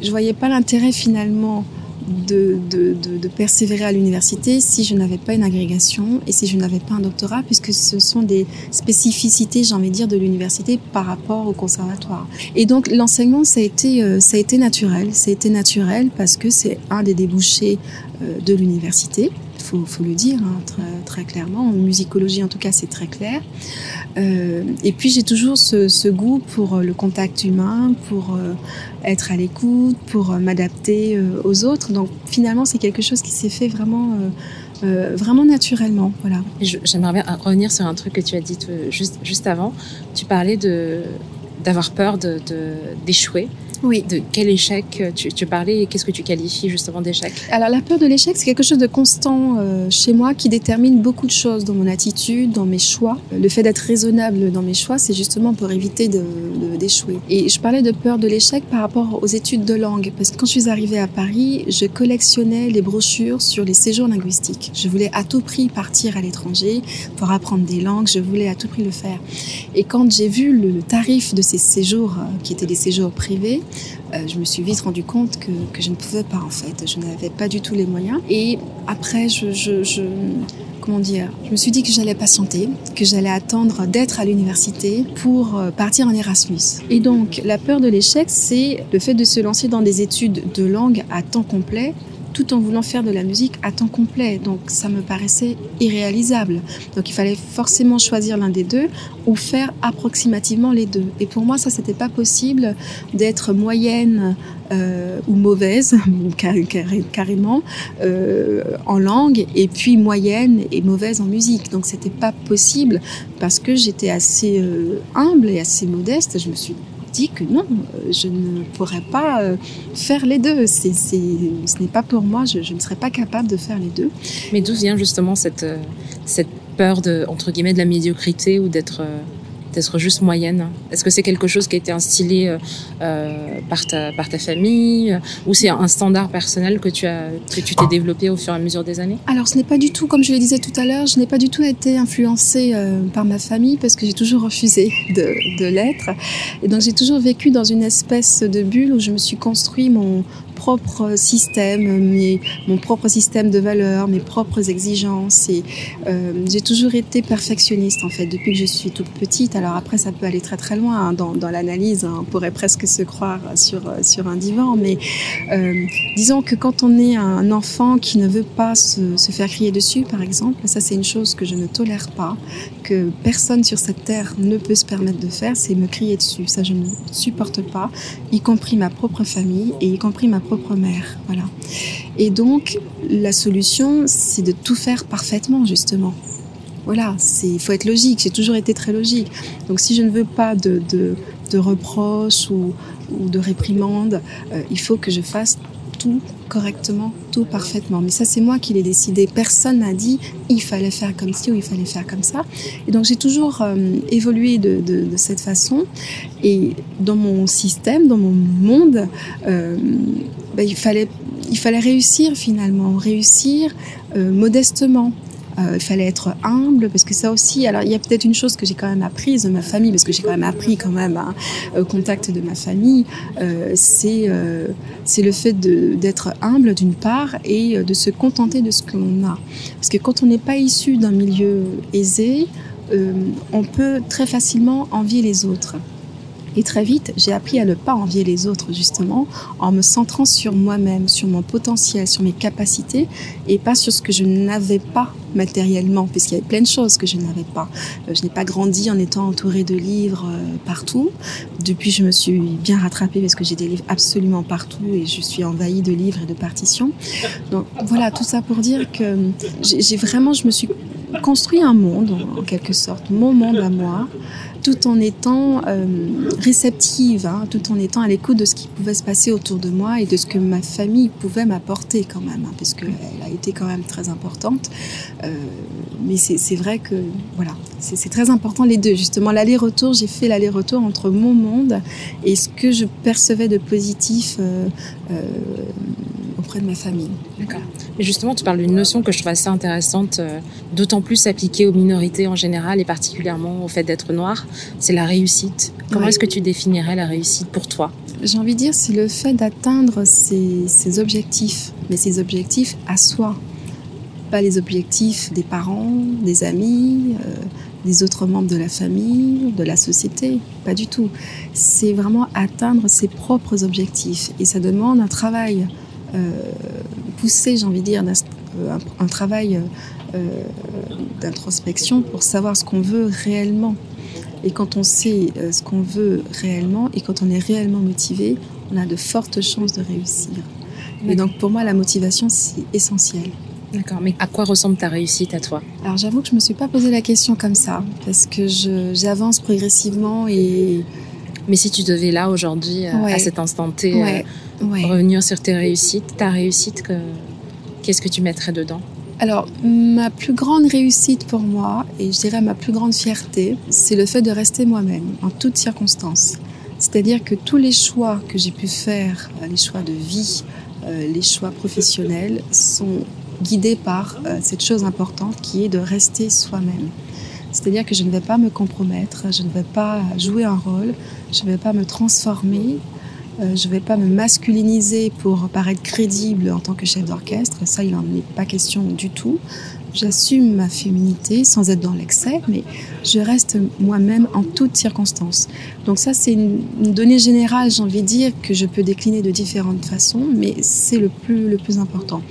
je voyais pas l'intérêt finalement de, persévérer à l'université si je n'avais pas une agrégation et si je n'avais pas un doctorat, puisque ce sont des spécificités, j'ai envie de dire, de l'université par rapport au conservatoire. Et donc l'enseignement, ça a été, euh, ça a été naturel. Ça a été naturel parce que c'est un des débouchés euh, de l'université. Faut, faut le dire hein, très, clairement. En musicologie, en tout cas, c'est très clair. Euh, et puis, j'ai toujours ce, goût pour le contact humain, pour euh, être à l'écoute, pour euh, m'adapter euh, aux autres. Donc, finalement, c'est quelque chose qui s'est fait vraiment euh, vraiment naturellement. Voilà. J'aimerais bien revenir sur un truc que tu as dit juste, avant. Tu parlais d'avoir peur d'échouer. Oui. De quel échec tu, tu parlais et qu'est-ce que tu qualifies justement d'échec Alors la peur de l'échec, c'est quelque chose de constant euh, chez moi qui détermine beaucoup de choses dans mon attitude, dans mes choix. Le fait d'être raisonnable dans mes choix, c'est justement pour éviter d'échouer. De, et je parlais de peur de l'échec par rapport aux études de langue, parce que quand je suis arrivée à Paris, je collectionnais les brochures sur les séjours linguistiques. Je voulais à tout prix partir à l'étranger pour apprendre des langues, je voulais à tout prix le faire. Et quand j'ai vu le tarif de ces séjours, euh, qui étaient des séjours privés, euh, je me suis vite rendu compte que, je ne pouvais pas en fait. Je n'avais pas du tout les moyens. Et après, je, je, je comment dire, je me suis dit que j'allais patienter, que j'allais attendre d'être à l'université pour euh, partir en Erasmus. Et donc, la peur de l'échec, c'est le fait de se lancer dans des études de langue à temps complet tout en voulant faire de la musique à temps complet. Donc ça me paraissait irréalisable. Donc il fallait forcément choisir l'un des deux ou faire approximativement les deux. Et pour moi, ça, c'était pas possible d'être moyenne euh, ou mauvaise, *laughs* car, car, carrément, euh, en langue, et puis moyenne et mauvaise en musique. Donc c'était pas possible parce que j'étais assez euh, humble et assez modeste. Je me suis dit que non, je ne pourrais pas faire les deux. C'est, c'est, ce n'est pas pour moi, je, je, ne serais pas capable de faire les deux. Mais d'où vient justement cette, cette peur de, entre guillemets, de la médiocrité ou d'être d'être juste moyenne Est-ce que c'est quelque chose qui a été instillé euh, par, ta, par ta famille ou c'est un standard personnel que tu as que tu t'es développé au fur et à mesure des années? Alors ce n'est pas du tout, comme je le disais tout à l'heure, je n'ai pas du tout été influencée euh, par ma famille parce que j'ai toujours refusé *laughs* de l'être. Et donc j'ai toujours vécu dans une espèce de bulle où je me suis construit mon, propre système, mes, mon propre système de valeurs, mes propres exigences. Et euh, j'ai toujours été perfectionniste en fait depuis que je suis toute petite. Alors après, ça peut aller très très loin hein, dans, dans l'analyse. Hein. On pourrait presque se croire sur sur un divan, mais euh, disons que quand on est un enfant qui ne veut pas se, se faire crier dessus, par exemple, ça c'est une chose que je ne tolère pas, que personne sur cette terre ne peut se permettre de faire, c'est me crier dessus. Ça, je ne supporte pas, y compris ma propre famille et y compris ma propre mère. Voilà. Et donc, la solution, c'est de tout faire parfaitement, justement. Voilà, il faut être logique. J'ai toujours été très logique. Donc, si je ne veux pas de, de, de reproches ou, ou, de réprimandes, euh, il faut que je fasse tout correctement, tout parfaitement. Mais ça, c'est moi qui l'ai décidé. Personne n'a dit il fallait faire comme ci ou il fallait faire comme ça. Et donc, j'ai toujours euh, évolué de, cette façon. Et dans mon système, dans mon monde, euh, ben, il, fallait, il fallait réussir finalement, réussir euh, modestement. Euh, il fallait être humble parce que ça aussi alors il y a peut-être une chose que j'ai quand même apprise de ma famille parce que j'ai quand même appris quand même un hein, contact de ma famille euh, c'est euh, c'est le fait d'être humble d'une part et de se contenter de ce que l'on a. Parce que quand on n'est pas issu d'un milieu aisé on peut très facilement envier les autres et très vite, j'ai appris à ne pas envier les autres, justement, en me centrant sur moi-même, sur mon potentiel, sur mes capacités, et pas sur ce que je n'avais pas matériellement, puisqu'il y avait plein de choses que je n'avais pas. Euh, je n'ai pas grandi en étant entourée de livres euh, partout. Depuis, je me suis bien rattrapée parce que j'ai des livres absolument partout et je suis envahie de livres et de partitions. Donc voilà, tout ça pour dire que j'ai vraiment, je me suis construit un monde, en quelque sorte, mon monde à moi, tout en étant euh, réceptive, hein, tout en étant à l'écoute de ce qui pouvait se passer autour de moi et de ce que ma famille pouvait m'apporter quand même, hein, parce qu'elle a été quand même très importante. Euh, mais c'est vrai que voilà, c'est très important les deux. Justement, l'aller-retour, j'ai fait l'aller-retour entre mon monde et ce que je percevais de positif euh, euh, auprès de ma famille. D'accord. Mais justement, tu parles d'une notion que je trouve assez intéressante, euh, d'autant plus appliquée aux minorités en général et particulièrement au fait d'être noir, c'est la réussite. Comment est-ce que tu définirais la réussite pour toi? J'ai envie de dire, c'est le fait d'atteindre ses, objectifs, mais ses objectifs à soi, pas les objectifs des parents, des amis. Euh, des autres membres de la famille, de la société. Pas du tout. C'est vraiment atteindre ses propres objectifs. Et ça demande un travail euh, poussé, j'ai envie de dire, un, un travail euh, d'introspection pour savoir ce qu'on veut réellement. Et quand on sait euh, ce qu'on veut réellement et quand on est réellement motivé, on a de fortes chances de réussir. Et donc pour moi, la motivation, c'est essentiel. D'accord, mais à quoi ressemble ta réussite à toi? Alors j'avoue que je me suis pas posé la question comme ça, parce que j'avance progressivement et... Mais si tu devais là aujourd'hui, euh, à cet instant T, euh, revenir sur tes réussites, ta réussite, qu'est-ce que tu mettrais dedans? Alors, ma plus grande réussite pour moi, et je dirais ma plus grande fierté, c'est le fait de rester moi-même, en toutes circonstances. C'est-à-dire que tous les choix que j'ai pu faire, euh, les choix de vie, les choix professionnels, sont guidée par cette chose importante qui est de rester soi-même. C'est-à-dire que je ne vais pas me compromettre, je ne vais pas jouer un rôle, je ne vais pas me transformer, euh, je ne vais pas me masculiniser pour paraître crédible en tant que chef d'orchestre. Ça, il n'en est pas question du tout. J'assume ma féminité sans être dans l'excès, mais je reste moi-même en toutes circonstances. Donc ça, c'est une, donnée générale, j'ai envie de dire, que je peux décliner de différentes façons, mais c'est le plus, le plus important.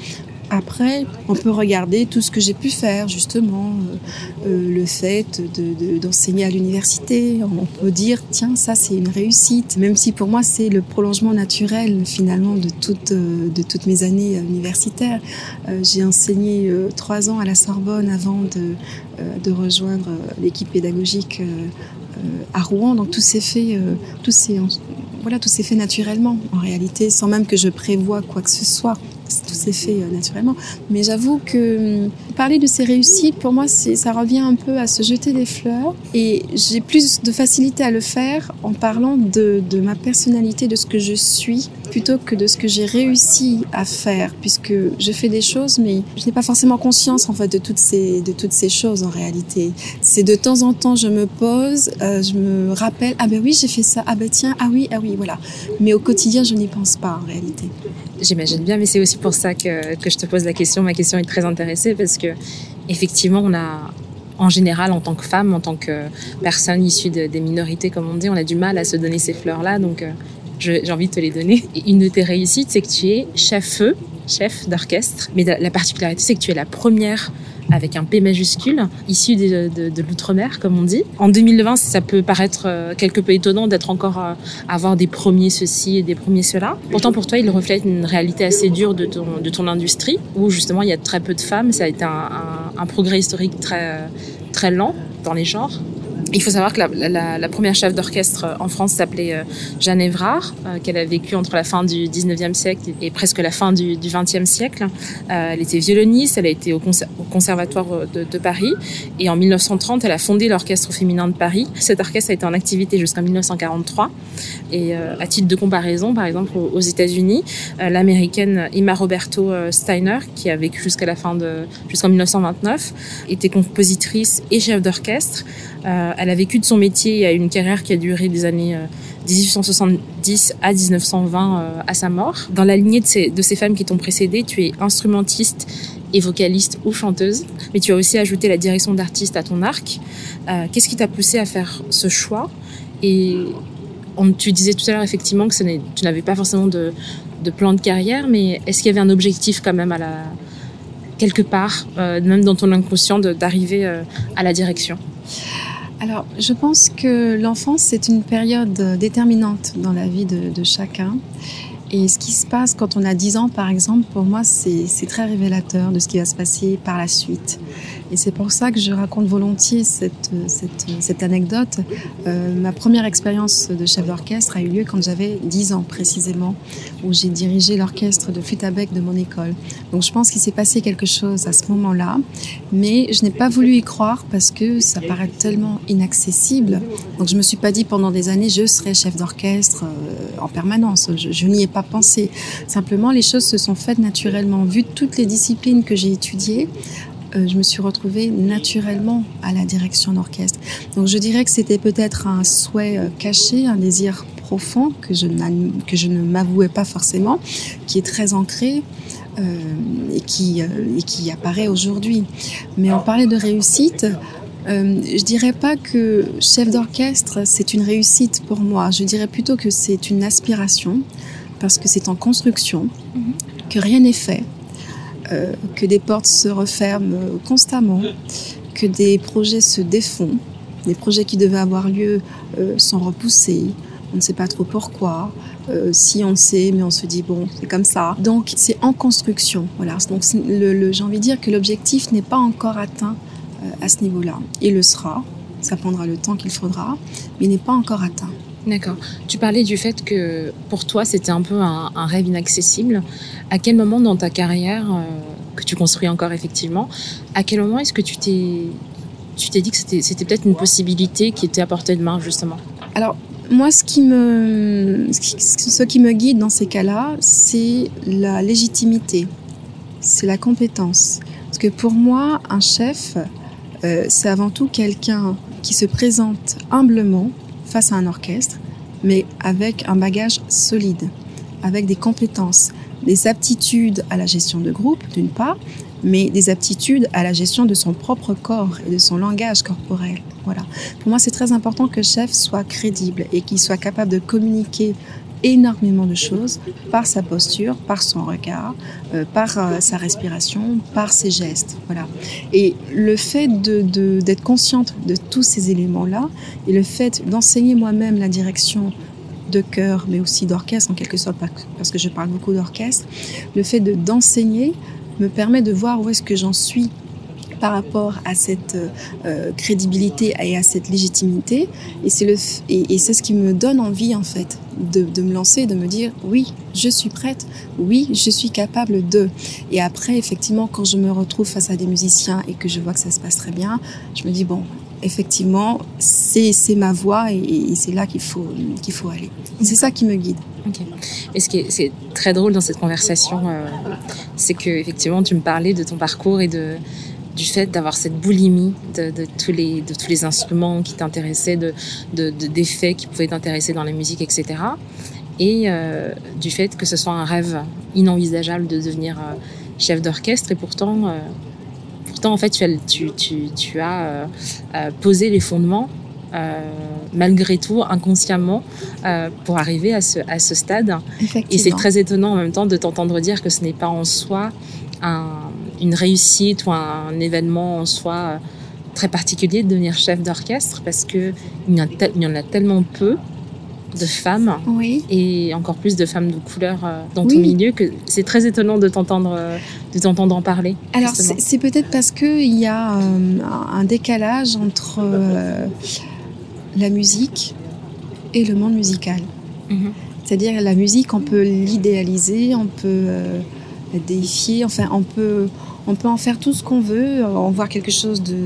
Après, on peut regarder tout ce que j'ai pu faire, justement, euh, euh, le fait d'enseigner à l'université. On peut dire, tiens, ça c'est une réussite, même si pour moi c'est le prolongement naturel finalement de toutes, euh, mes années universitaires. j'ai enseigné trois ans à la Sorbonne avant de, rejoindre l'équipe pédagogique à Rouen. Donc tout s'est fait, tout voilà, tout s'est fait naturellement en réalité, sans même que je prévoie quoi que ce soit tout s'est fait euh, naturellement. Mais j'avoue que hum, parler de ces réussites, pour moi, ça revient un peu à se jeter des fleurs. Et j'ai plus de facilité à le faire en parlant de, ma personnalité, de ce que je suis, plutôt que de ce que j'ai réussi à faire, puisque je fais des choses, mais je n'ai pas forcément conscience en fait de toutes ces, de toutes ces choses en réalité. C'est de temps en temps, je me pose, euh, je me rappelle, ah ben oui, j'ai fait ça, ah ben tiens, ah oui, ah oui, voilà. Mais au quotidien, je n'y pense pas en réalité. J'imagine bien, mais c'est aussi pour ça que, que, je te pose la question. Ma question est très intéressée parce que effectivement, on a en général, en tant que femme, en tant que personne issue des minorités, comme on dit, on a du mal à se donner ces fleurs-là. Donc, euh, j'ai envie de te les donner. Une de tes réussites, c'est que tu es chef-feu, chef d'orchestre. Mais la particularité, c'est que tu es la première avec un P majuscule, issu de, de, l'outre-mer, comme on dit. En 2020, ça peut paraître euh, quelque peu étonnant d'être encore à avoir des premiers ceci et des premiers cela. Pourtant, pour toi, il reflète une réalité assez dure de ton, industrie, où justement, il y a très peu de femmes. Ça a été un, un, un progrès historique très, très lent dans les genres. Il faut savoir que la, première chef d'orchestre euh, en France s'appelait euh, Jeanne Évrard, euh, qu'elle a vécu entre la fin du 19e siècle et presque la fin du, 20e siècle. elle était violoniste, elle a été au, Conservatoire de, Paris et en 1930, elle a fondé l'Orchestre féminin de Paris. Cet orchestre a été en activité jusqu'en 1943 et à titre de comparaison, par exemple aux, États-Unis, l'américaine Emma Roberto Steiner, qui a vécu jusqu'à la fin de jusqu'en 1929, était compositrice et chef d'orchestre. Elle a vécu de son métier et a une carrière qui a duré des années 1870 euh, à 1920 euh, à sa mort. Dans la lignée de ces, femmes qui t'ont précédé, tu es instrumentiste et vocaliste ou chanteuse, mais tu as aussi ajouté la direction d'artiste à ton arc. Qu'est-ce qui t'a poussé à faire ce choix? Et tu disais tout à l'heure effectivement que tu n'avais pas forcément de, de, plan de carrière, mais est-ce qu'il y avait un objectif quand même à la quelque part, même dans ton inconscient, d'arriver à la direction? Alors, je pense que l'enfance, c'est une période déterminante dans la vie de, chacun. Et ce qui se passe quand on a 10 ans, par exemple, pour moi, c'est très révélateur de ce qui va se passer par la suite. Et c'est pour ça que je raconte volontiers cette, cette, cette anecdote. Euh, ma première expérience de chef d'orchestre a eu lieu quand j'avais 10 ans précisément, où j'ai dirigé l'orchestre de flûte à bec de mon école. Donc je pense qu'il s'est passé quelque chose à ce moment-là, mais je n'ai pas voulu y croire parce que ça paraît tellement inaccessible. Donc je me suis pas dit pendant des années je serai chef d'orchestre euh, en permanence. Je, je n'y ai pas pensé. Simplement les choses se sont faites naturellement. Vu toutes les disciplines que j'ai étudiées, euh, je me suis retrouvée naturellement à la direction d'orchestre. Donc je dirais que c'était peut-être un souhait euh, caché, un désir profond que je, que je ne m'avouais pas forcément, qui est très ancré. Euh, et, qui, euh, et qui apparaît aujourd'hui. Mais on parlait de réussite. Euh, je dirais pas que chef d'orchestre, c'est une réussite pour moi. Je dirais plutôt que c'est une aspiration, parce que c'est en construction, -hmm. que rien n'est fait, euh, que des portes se referment constamment, que des projets se défont, des projets qui devaient avoir lieu euh, sont repoussés, on ne sait pas trop pourquoi. Euh, si on sait, mais on se dit bon, c'est comme ça. Donc c'est en construction. Voilà. Donc le, j'ai envie de dire que l'objectif n'est pas encore atteint à ce niveau-là. Il le sera. Ça prendra le temps qu'il faudra, mais il n'est pas encore atteint. D'accord. Tu parlais du fait que pour toi c'était un peu un, rêve inaccessible. À quel moment dans ta carrière euh, que tu construis encore effectivement, à quel moment est-ce que tu t'es tu t'es dit que c'était peut-être une possibilité qui était à portée de main justement? Alors moi, ce qui me, ce qui me guide dans ces cas-là, c'est la légitimité, c'est la compétence. Parce que pour moi, un chef, euh, c'est avant tout quelqu'un qui se présente humblement face à un orchestre, mais avec un bagage solide, avec des compétences, des aptitudes à la gestion de groupe, d'une part, mais des aptitudes à la gestion de son propre corps et de son langage corporel. Voilà. Pour moi, c'est très important que chef soit crédible et qu'il soit capable de communiquer énormément de choses par sa posture, par son regard, euh, par euh, sa respiration, par ses gestes. Voilà. Et le fait de, de, d'être consciente de tous ces éléments-là et le fait d'enseigner moi-même la direction de chœur, mais aussi d'orchestre en quelque sorte, parce que je parle beaucoup d'orchestre, le fait de d'enseigner me permet de voir où est-ce que j'en suis par rapport à cette euh, crédibilité et à cette légitimité. Et c'est le et, c'est ce qui me donne envie en fait de, de me lancer, de me dire oui, je suis prête, oui, je suis capable de. Et après, effectivement, quand je me retrouve face à des musiciens et que je vois que ça se passe très bien, je me dis bon, effectivement, c'est ma voie et, c'est là qu'il faut qu'il faut aller. C'est ça qui me guide. Okay. Et ce qui est, est, très drôle dans cette conversation, euh, c'est que effectivement, tu me parlais de ton parcours et de du fait d'avoir cette boulimie de, tous les de tous les instruments qui t'intéressaient, de, de, de des faits qui pouvaient t'intéresser dans la musique, etc. Et euh, du fait que ce soit un rêve inenvisageable de devenir euh, chef d'orchestre et pourtant euh, pourtant en fait tu as, tu, tu, tu as posé les fondements euh, malgré tout inconsciemment euh, pour arriver à ce, à ce stade et c'est très étonnant en même temps de t'entendre dire que ce n'est pas en soi un, une réussite ou un, événement en soi euh, très particulier de devenir chef d'orchestre parce que il y, y en a tellement peu de femmes oui. et encore plus de femmes de couleur dans oui. ton milieu que c'est très étonnant de t'entendre de t'entendre en parler. Alors c'est peut-être parce que il y a euh, un décalage entre euh, la musique et le monde musical. -hmm. C'est-à-dire la musique, on peut l'idéaliser, on peut euh, la déifier, enfin on peut on peut en faire tout ce qu'on veut, en voir quelque chose de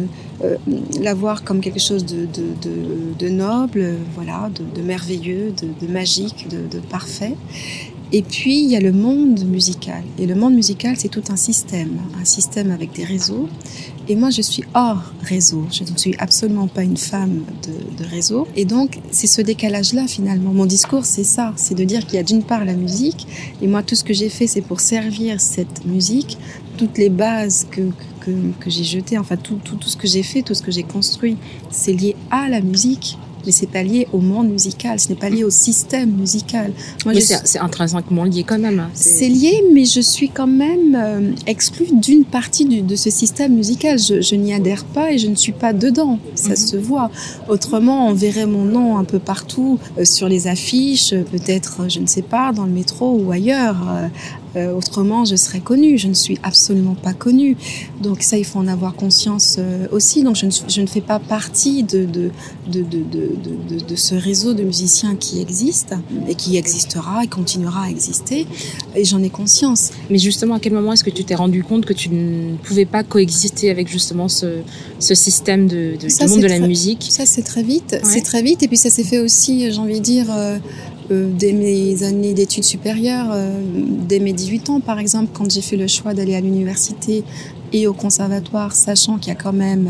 euh, la voir comme quelque chose de, de, de, de noble, voilà, de, merveilleux, de, magique, de parfait. Et puis, il y a le monde musical. Et le monde musical, c'est tout un système, un système avec des réseaux. Et moi, je suis hors réseau. Je ne suis absolument pas une femme de, réseau. Et donc, c'est ce décalage-là, finalement. Mon discours, c'est ça. C'est de dire qu'il y a d'une part la musique. Et moi, tout ce que j'ai fait, c'est pour servir cette musique. Toutes les bases que, que, que j'ai jetées, enfin, tout, tout, tout ce que j'ai fait, tout ce que j'ai construit, c'est lié à la musique mais c'est pas lié au monde musical, ce n'est pas lié au système musical. Moi, c'est intrinsèquement lié quand même. C'est lié, mais je suis quand même euh, exclue d'une partie du, de ce système musical. Je, je n'y adhère pas et je ne suis pas dedans. Ça mm -hmm. se voit. Autrement, on verrait mon nom un peu partout euh, sur les affiches, peut-être, je ne sais pas, dans le métro ou ailleurs. Euh, autrement, je serais connue. Je ne suis absolument pas connue. Donc ça, il faut en avoir conscience euh, aussi. Donc je ne, je ne, fais pas partie de de, de, de, de, ce réseau de musiciens qui existe et qui existera et continuera à exister. Et j'en ai conscience. Mais justement, à quel moment est-ce que tu t'es rendu compte que tu ne pouvais pas coexister avec justement ce, ce système de, ça, du monde de très, la musique? Ça, c'est très vite. Ouais. C'est très vite. Et puis ça s'est fait aussi, j'ai envie de dire... Euh, euh, dès mes années d'études supérieures, euh, dès mes 18 ans par exemple, quand j'ai fait le choix d'aller à l'université et au conservatoire, sachant qu'il y a quand même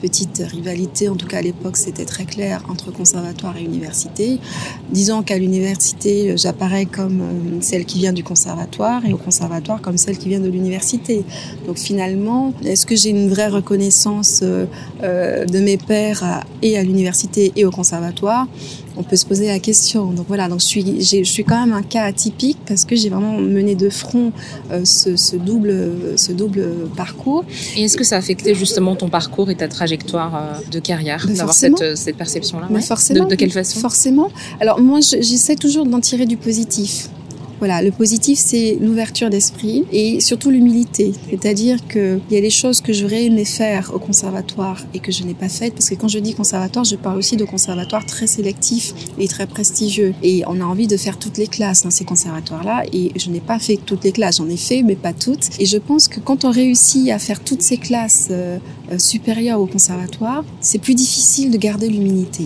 petite rivalité, en tout cas à l'époque c'était très clair entre conservatoire et université. Disons qu'à l'université j'apparais comme celle qui vient du conservatoire et au conservatoire comme celle qui vient de l'université. Donc finalement, est-ce que j'ai une vraie reconnaissance euh, de mes pairs et à l'université et au conservatoire? On peut se poser la question. Donc voilà, donc je suis, je suis quand même un cas atypique parce que j'ai vraiment mené de front euh, ce, ce, double, ce double parcours. Et est-ce que ça a affecté justement ton parcours et ta trajectoire euh, de carrière d'avoir cette, cette perception-là ouais? Forcément. De, de, quelle façon? Forcément. Alors moi, j'essaie toujours d'en tirer du positif. Voilà, le positif, c'est l'ouverture d'esprit et surtout l'humilité. C'est-à-dire qu'il y a des choses que j'aurais aimé faire au conservatoire et que je n'ai pas faites. Parce que quand je dis conservatoire, je parle aussi de conservatoire très sélectif et très prestigieux. Et on a envie de faire toutes les classes, hein, ces conservatoires-là. Et je n'ai pas fait toutes les classes. J'en ai fait, mais pas toutes. Et je pense que quand on réussit à faire toutes ces classes euh, supérieures au conservatoire, c'est plus difficile de garder l'humilité.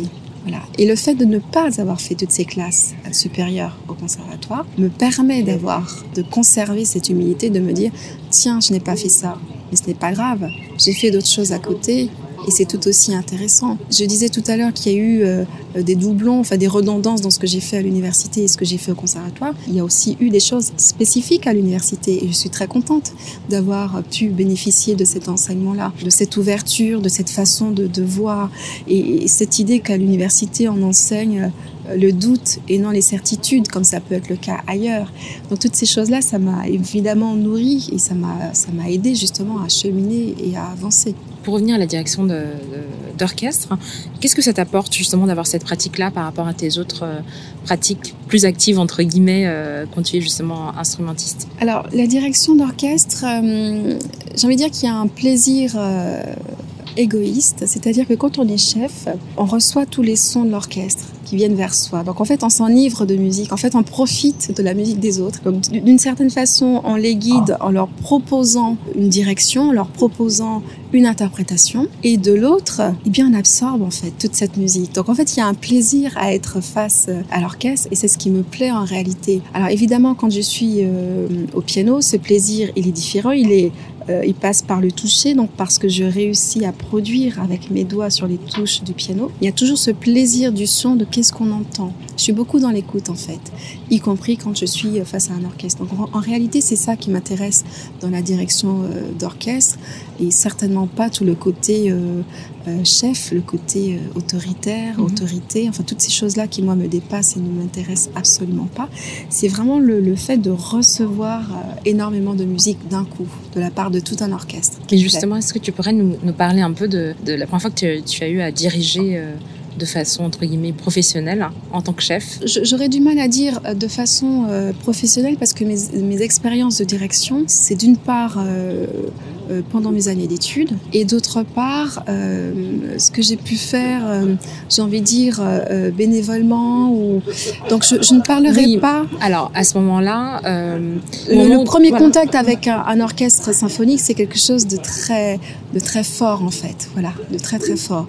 Et le fait de ne pas avoir fait toutes ces classes supérieures au conservatoire me permet d'avoir, de conserver cette humilité, de me dire, tiens, je n'ai pas fait ça, mais ce n'est pas grave, j'ai fait d'autres choses à côté, et c'est tout aussi intéressant. Je disais tout à l'heure qu'il y a eu euh, des doublons, enfin des redondances dans ce que j'ai fait à l'université et ce que j'ai fait au conservatoire. Il y a aussi eu des choses spécifiques à l'université et je suis très contente d'avoir pu bénéficier de cet enseignement-là, de cette ouverture, de cette façon de, voir et, et cette idée qu'à l'université on enseigne le doute et non les certitudes, comme ça peut être le cas ailleurs. Donc toutes ces choses-là, ça m'a évidemment nourri et ça m'a aidé justement à cheminer et à avancer. Pour revenir à la direction d'orchestre, qu'est-ce que ça t'apporte justement d'avoir cette pratique-là par rapport à tes autres euh, pratiques plus actives entre guillemets euh, quand tu es justement instrumentiste? Alors la direction d'orchestre, euh, j'ai envie de dire qu'il y a un plaisir égoïste, c'est-à-dire que quand on est chef, on reçoit tous les sons de l'orchestre qui viennent vers soi. Donc en fait, on s'enivre de musique. En fait, on profite de la musique des autres. Donc d'une certaine façon, on les guide en leur proposant une direction, en leur proposant une interprétation. Et de l'autre, eh bien, on absorbe en fait toute cette musique. Donc en fait, il y a un plaisir à être face à l'orchestre et c'est ce qui me plaît en réalité. Alors évidemment, quand je suis euh, au piano, ce plaisir, il est différent. Il est euh, il passe par le toucher, donc parce que je réussis à produire avec mes doigts sur les touches du piano. Il y a toujours ce plaisir du son, de qu'est-ce qu'on entend. Je suis beaucoup dans l'écoute en fait, y compris quand je suis face à un orchestre. Donc en, en réalité, c'est ça qui m'intéresse dans la direction euh, d'orchestre et certainement pas tout le côté euh, euh, chef, le côté euh, autoritaire, mmh. autorité, enfin toutes ces choses-là qui moi me dépassent et ne m'intéressent absolument pas. C'est vraiment le, le, fait de recevoir énormément de musique d'un coup, de la part de tout un orchestre. Mais justement, est-ce que tu pourrais nous, nous, parler un peu de, de la première fois que tu, tu as eu à diriger de façon entre guillemets professionnelle en tant que chef J'aurais du mal à dire de façon euh, professionnelle parce que mes, mes expériences de direction, c'est d'une part euh, euh, pendant mes années d'études et d'autre part euh, ce que j'ai pu faire, euh, j'ai envie de dire bénévolement ou donc je, je ne parlerai oui. pas. Alors à ce moment-là, le, premier voilà. contact avec un, un orchestre symphonique, c'est quelque chose de très de très fort en fait, voilà, de très très fort.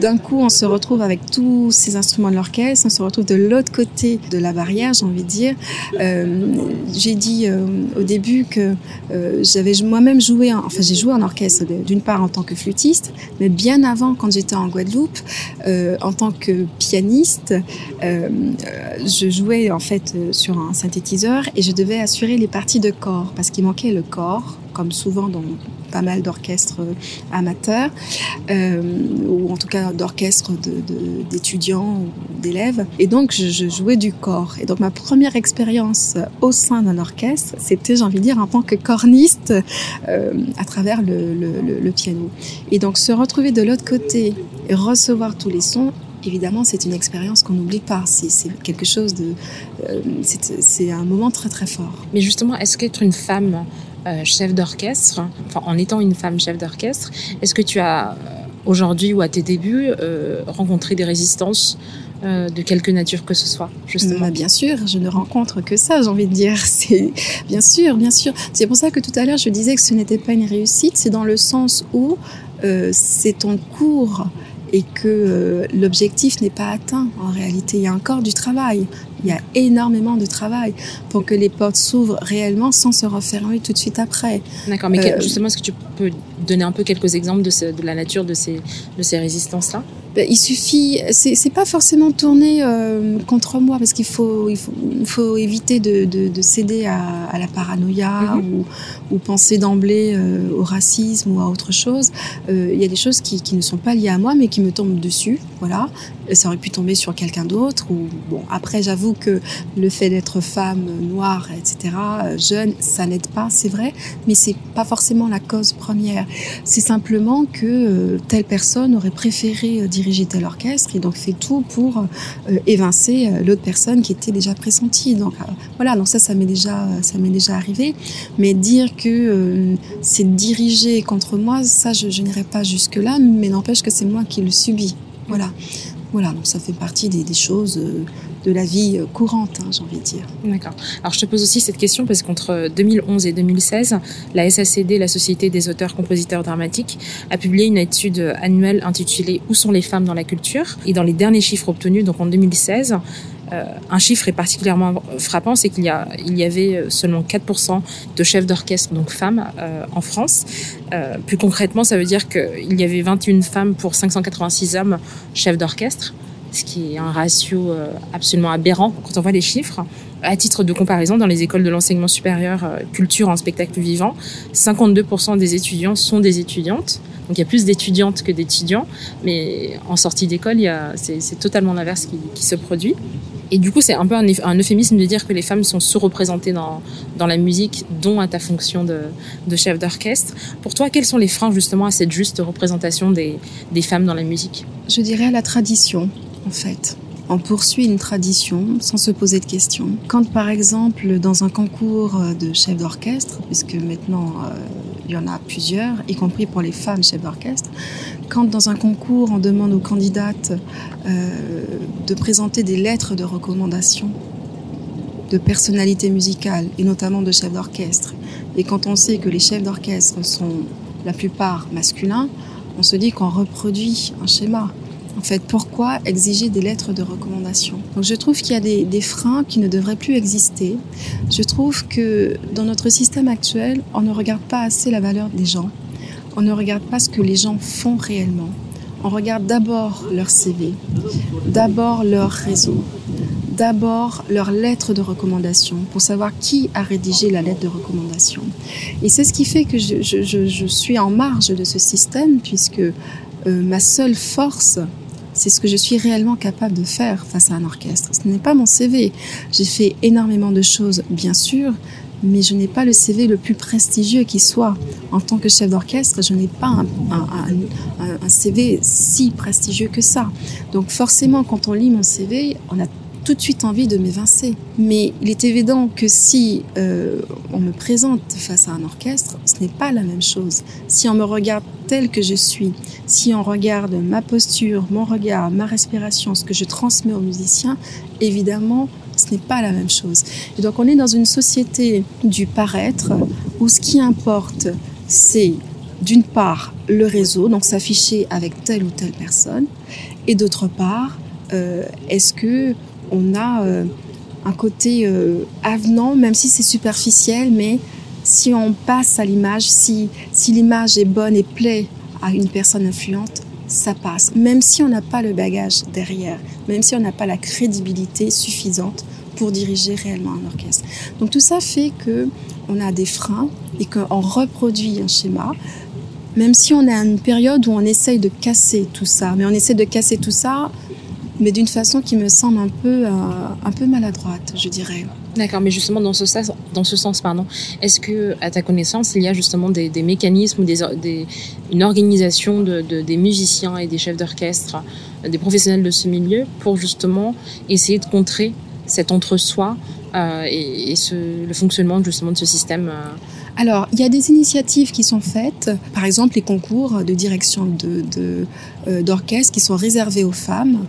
D'un coup, on se retrouve avec tous ces instruments de l'orchestre, on se retrouve de l'autre côté de la barrière, j'ai envie de dire. Euh, j'ai dit euh, au début que euh, j'avais moi-même joué, en, enfin j'ai joué en orchestre d'une part en tant que flûtiste, mais bien avant quand j'étais en Guadeloupe, en tant que pianiste, je jouais en fait sur un synthétiseur et je devais assurer les parties de corps parce qu'il manquait le corps comme souvent dans pas mal d'orchestres amateurs, euh, ou en tout cas d'orchestres d'étudiants ou d'élèves. Et donc, je, jouais du corps. Et donc, ma première expérience au sein d'un orchestre, c'était, j'ai envie de dire, en tant que corniste euh, à travers le, piano. Et donc, se retrouver de l'autre côté et recevoir tous les sons, évidemment, c'est une expérience qu'on n'oublie pas. C'est quelque chose de, euh, c'est un moment très très fort. Mais justement, est-ce qu'être une femme euh, chef d'orchestre, enfin en étant une femme chef d'orchestre, est-ce que tu as aujourd'hui ou à tes débuts rencontré des résistances euh, de quelque nature que ce soit, justement. Bah, bien sûr, je ne rencontre que ça, j'ai envie de dire. *laughs* C'est bien sûr, bien sûr. C'est pour ça que tout à l'heure je disais que ce n'était pas une réussite. C'est dans le sens où euh, c'est en cours et que euh, l'objectif n'est pas atteint. En réalité, il y a encore du travail. Il y a énormément de travail pour que les portes s'ouvrent réellement sans se refermer tout de suite après. D'accord, mais justement, est-ce que tu peux donner un peu quelques exemples de, de la nature de ces, de ces résistances-là ben, il suffit, c'est pas forcément tourné euh, contre moi parce qu'il faut, il faut, il faut éviter de, de, de céder à, à, la paranoïa mhm. ou, ou, penser d'emblée euh, au racisme ou à autre chose. Euh, il y a des choses qui, qui, ne sont pas liées à moi mais qui me tombent dessus, voilà. Ça aurait pu tomber sur quelqu'un d'autre ou bon. Après, j'avoue que le fait d'être femme, noire, etc., jeune, ça n'aide pas, c'est vrai, mais c'est pas forcément la cause première. C'est simplement que telle personne aurait préféré diriger tel orchestre et donc fait tout pour euh, évincer euh, l'autre personne qui était déjà pressentie. Donc euh, voilà, donc ça, ça m'est déjà, ça m'est déjà arrivé. Mais dire que c'est dirigé contre moi, ça, je, n'irai pas jusque là, mais n'empêche que c'est moi qui le subis. Voilà. Voilà, donc ça fait partie des choses de la vie courante, hein, j'ai envie de dire. D'accord. Alors je te pose aussi cette question parce qu'entre 2011 et 2016, la SACD, la Société des auteurs-compositeurs dramatiques, a publié une étude annuelle intitulée Où sont les femmes dans la culture? Et dans les derniers chiffres obtenus, donc en 2016, euh, un chiffre est particulièrement frappant, c'est qu'il y, a, il y avait seulement 4% de chefs d'orchestre, donc femmes, euh, en France. Euh, plus concrètement, ça veut dire qu'il y avait 21 femmes pour 586 hommes chefs d'orchestre ce qui est un ratio euh, absolument aberrant quand on voit les chiffres. À titre de comparaison, dans les écoles de l'enseignement supérieur euh, culture en spectacle vivant, 52% des étudiants sont des étudiantes. Donc il y a plus d'étudiantes que d'étudiants, mais en sortie d'école, c'est totalement l'inverse qui, se produit. Et du coup, c'est un peu un, euphémisme de dire que les femmes sont sous-représentées dans, la musique, dont à ta fonction de, chef d'orchestre. Pour toi, quels sont les freins justement à cette juste représentation des, des femmes dans la musique? Je dirais la tradition en fait. On poursuit une tradition sans se poser de questions. Quand par exemple dans un concours de chef d'orchestre, puisque maintenant euh, il y en a plusieurs, y compris pour les femmes chefs d'orchestre, quand dans un concours on demande aux candidates euh, de présenter des lettres de recommandation de personnalité musicale et notamment de chefs d'orchestre, et quand on sait que les chefs d'orchestre sont la plupart masculins, on se dit qu'on reproduit un schéma. En fait, pourquoi exiger des lettres de recommandation? Donc, je trouve qu'il y a des, freins qui ne devraient plus exister. Je trouve que dans notre système actuel, on ne regarde pas assez la valeur des gens. On ne regarde pas ce que les gens font réellement. On regarde d'abord leur CV, d'abord leur réseau, d'abord leur lettre de recommandation pour savoir qui a rédigé la lettre de recommandation. Et c'est ce qui fait que je, suis en marge de ce système puisque euh, ma seule force, c'est ce que je suis réellement capable de faire face à un orchestre. Ce n'est pas mon CV. J'ai fait énormément de choses, bien sûr, mais je n'ai pas le CV le plus prestigieux qui soit. En tant que chef d'orchestre, je n'ai pas un, CV si prestigieux que ça. Donc forcément, quand on lit mon CV, on a tout de suite envie de m'évincer. Mais il est évident que si euh, on me présente face à un orchestre, ce n'est pas la même chose. Si on me regarde tel que je suis, si on regarde ma posture, mon regard, ma respiration, ce que je transmets aux musiciens, évidemment, ce n'est pas la même chose. Et donc on est dans une société du paraître où ce qui importe, c'est d'une part le réseau, donc s'afficher avec telle ou telle personne, et d'autre part, euh, est-ce que on a euh, un côté euh, avenant, même si c'est superficiel, mais si on passe à l'image, si, si l'image est bonne et plaît à une personne influente, ça passe. Même si on n'a pas le bagage derrière, même si on n'a pas la crédibilité suffisante pour diriger réellement un orchestre. Donc tout ça fait que on a des freins et qu'on reproduit un schéma, même si on à une période où on essaye de casser tout ça. Mais on essaie de casser tout ça mais d'une façon qui me semble un peu, euh, un peu maladroite, je dirais. D'accord, mais justement dans ce sens, dans ce sens pardon, est-ce que à ta connaissance il y a justement des, mécanismes ou des, une organisation de, des musiciens et des chefs d'orchestre, des professionnels de ce milieu pour justement essayer de contrer cet entre-soi euh, et, le fonctionnement justement de ce système euh, alors, il y a des initiatives qui sont faites, par exemple les concours de direction euh, d'orchestre de, qui sont réservés aux femmes.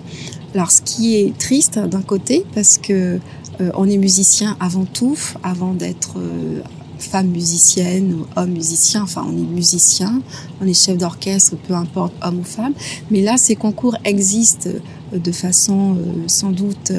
Alors, ce qui est triste d'un côté, parce que euh, on est musicien avant tout, avant d'être euh, femme musicienne ou homme musicien, enfin on est musicien, on est chef d'orchestre, peu importe homme ou femme. Mais là, ces concours existent de façon sans doute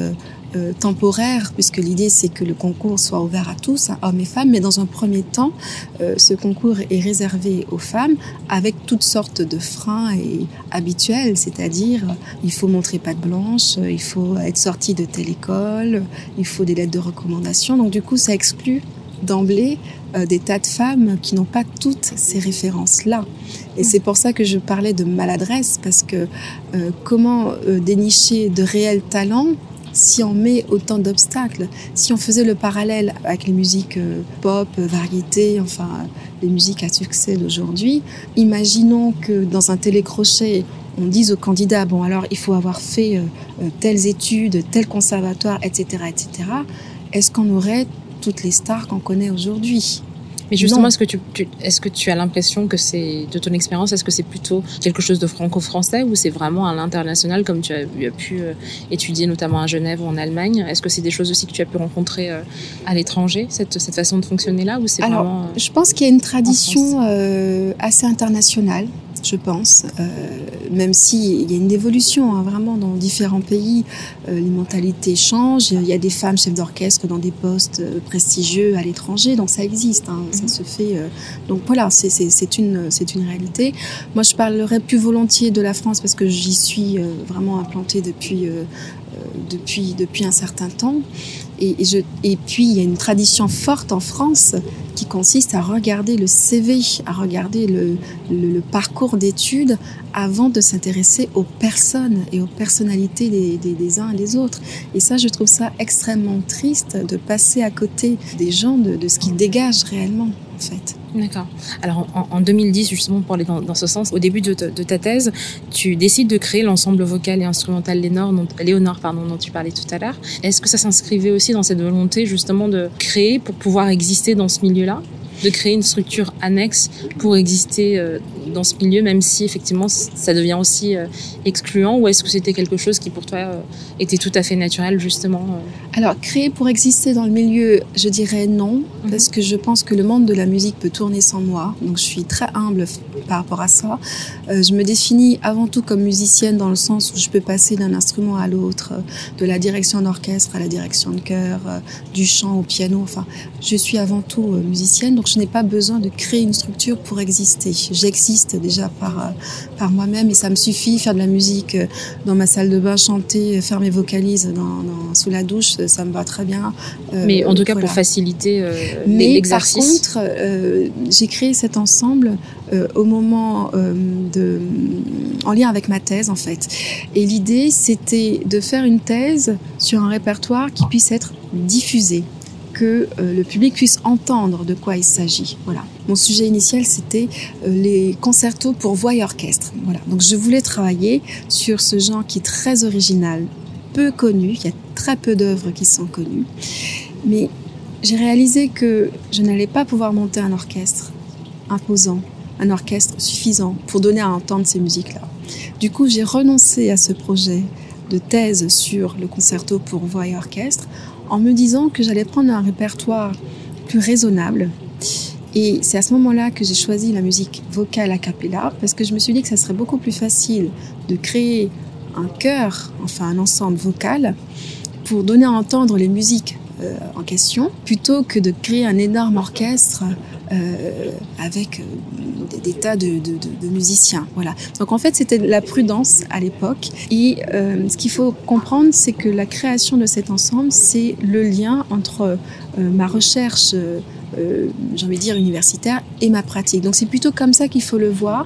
euh, temporaire, puisque l'idée c'est que le concours soit ouvert à tous, hommes et femmes, mais dans un premier temps, euh, ce concours est réservé aux femmes avec toutes sortes de freins et habituels, c'est-à-dire il faut montrer patte blanche, il faut être sorti de telle école, il faut des lettres de recommandation, donc du coup ça exclut d'emblée euh, des tas de femmes qui n'ont pas toutes ces références-là. Et c'est pour ça que je parlais de maladresse, parce que comment dénicher de réels talents si on met autant d'obstacles, si on faisait le parallèle avec les musiques euh, pop, euh, variété, enfin les musiques à succès d'aujourd'hui, imaginons que dans un télécrochet, on dise aux candidats, bon alors il faut avoir fait euh, telles études, tel conservatoire, etc., etc. Est-ce qu'on aurait toutes les stars qu'on connaît aujourd'hui? Mais justement, est-ce que tu, est-ce que tu as l'impression que c'est de ton expérience, est-ce que c'est plutôt quelque chose de franco-français ou c'est vraiment à l'international comme tu as, pu euh, étudier notamment à Genève ou en Allemagne? Est-ce que c'est des choses aussi que tu as pu rencontrer euh, à l'étranger cette, cette façon de fonctionner là ou c'est vraiment euh, Je pense qu'il y a une tradition assez internationale je pense, euh, même s'il y a une évolution hein, vraiment dans différents pays, euh, les mentalités changent. Il y a des femmes chefs d'orchestre dans des postes euh, prestigieux à l'étranger, donc ça existe, hein, ça mhm. se fait. Euh, donc voilà, c'est une, c'est une réalité. Moi, je parlerais plus volontiers de la France parce que j'y suis vraiment implantée depuis depuis, depuis un certain temps. Et, puis, il y a une tradition forte en France qui consiste à regarder le CV, à regarder le, parcours d'études avant de s'intéresser aux personnes et aux personnalités des, uns et des autres. Et ça, je trouve ça extrêmement triste de passer à côté des gens, de, ce qu'ils dégagent réellement, en D'accord. Alors en, 2010, justement pour aller dans, ce sens, au début de, ta thèse, tu décides de créer l'ensemble vocal et instrumental Léonore, pardon, dont tu parlais tout à l'heure. Est-ce que ça s'inscrivait aussi dans cette volonté justement de créer pour pouvoir exister dans ce milieu-là? De créer une structure annexe pour exister euh, dans ce milieu, même si effectivement ça devient aussi euh, excluant, ou est-ce que c'était quelque chose qui pour toi euh, était tout à fait naturel justement Alors créer pour exister dans le milieu, je dirais non, mhm. parce que je pense que le monde de la musique peut tourner sans moi, donc je suis très humble par rapport à ça. je me définis avant tout comme musicienne dans le sens où je peux passer d'un instrument à l'autre, de la direction d'orchestre à la direction de chœur, du chant au piano, enfin je suis avant tout musicienne, donc je n'ai pas besoin de créer une structure pour exister. J'existe déjà par, euh, par moi-même et ça me suffit. Faire de la musique euh, dans ma salle de bain, chanter, euh, faire mes vocalises dans, sous la douche, ça me va très bien. Mais en tout cas, pour faciliter l'exercice. Par contre, j'ai créé cet ensemble au moment de, en lien avec ma thèse en fait. Et l'idée, c'était de faire une thèse sur un répertoire qui puisse être diffusé que euh, le public puisse entendre de quoi il s'agit. Voilà. Mon sujet initial, c'était euh, les concertos pour voix et orchestre. Voilà. Donc je voulais travailler sur ce genre qui est très original, peu connu. Il y a très peu d'œuvres qui sont connues. Mais j'ai réalisé que je n'allais pas pouvoir monter un orchestre imposant, un orchestre suffisant pour donner à entendre ces musiques-là. Du coup, j'ai renoncé à ce projet de thèse sur le concerto pour voix et orchestre en me disant que j'allais prendre un répertoire plus raisonnable. Et c'est à ce moment-là que j'ai choisi la musique vocale a cappella, parce que je me suis dit que ça serait beaucoup plus facile de créer un chœur, enfin un ensemble vocal, pour donner à entendre les musiques euh, en question, plutôt que de créer un énorme orchestre euh, avec euh, des, tas de, musiciens. Voilà. Donc en fait, c'était la prudence à l'époque. Et euh, ce qu'il faut comprendre, c'est que la création de cet ensemble, c'est le lien entre ma recherche. J'ai envie de dire universitaire et ma pratique. Donc c'est plutôt comme ça qu'il faut le voir.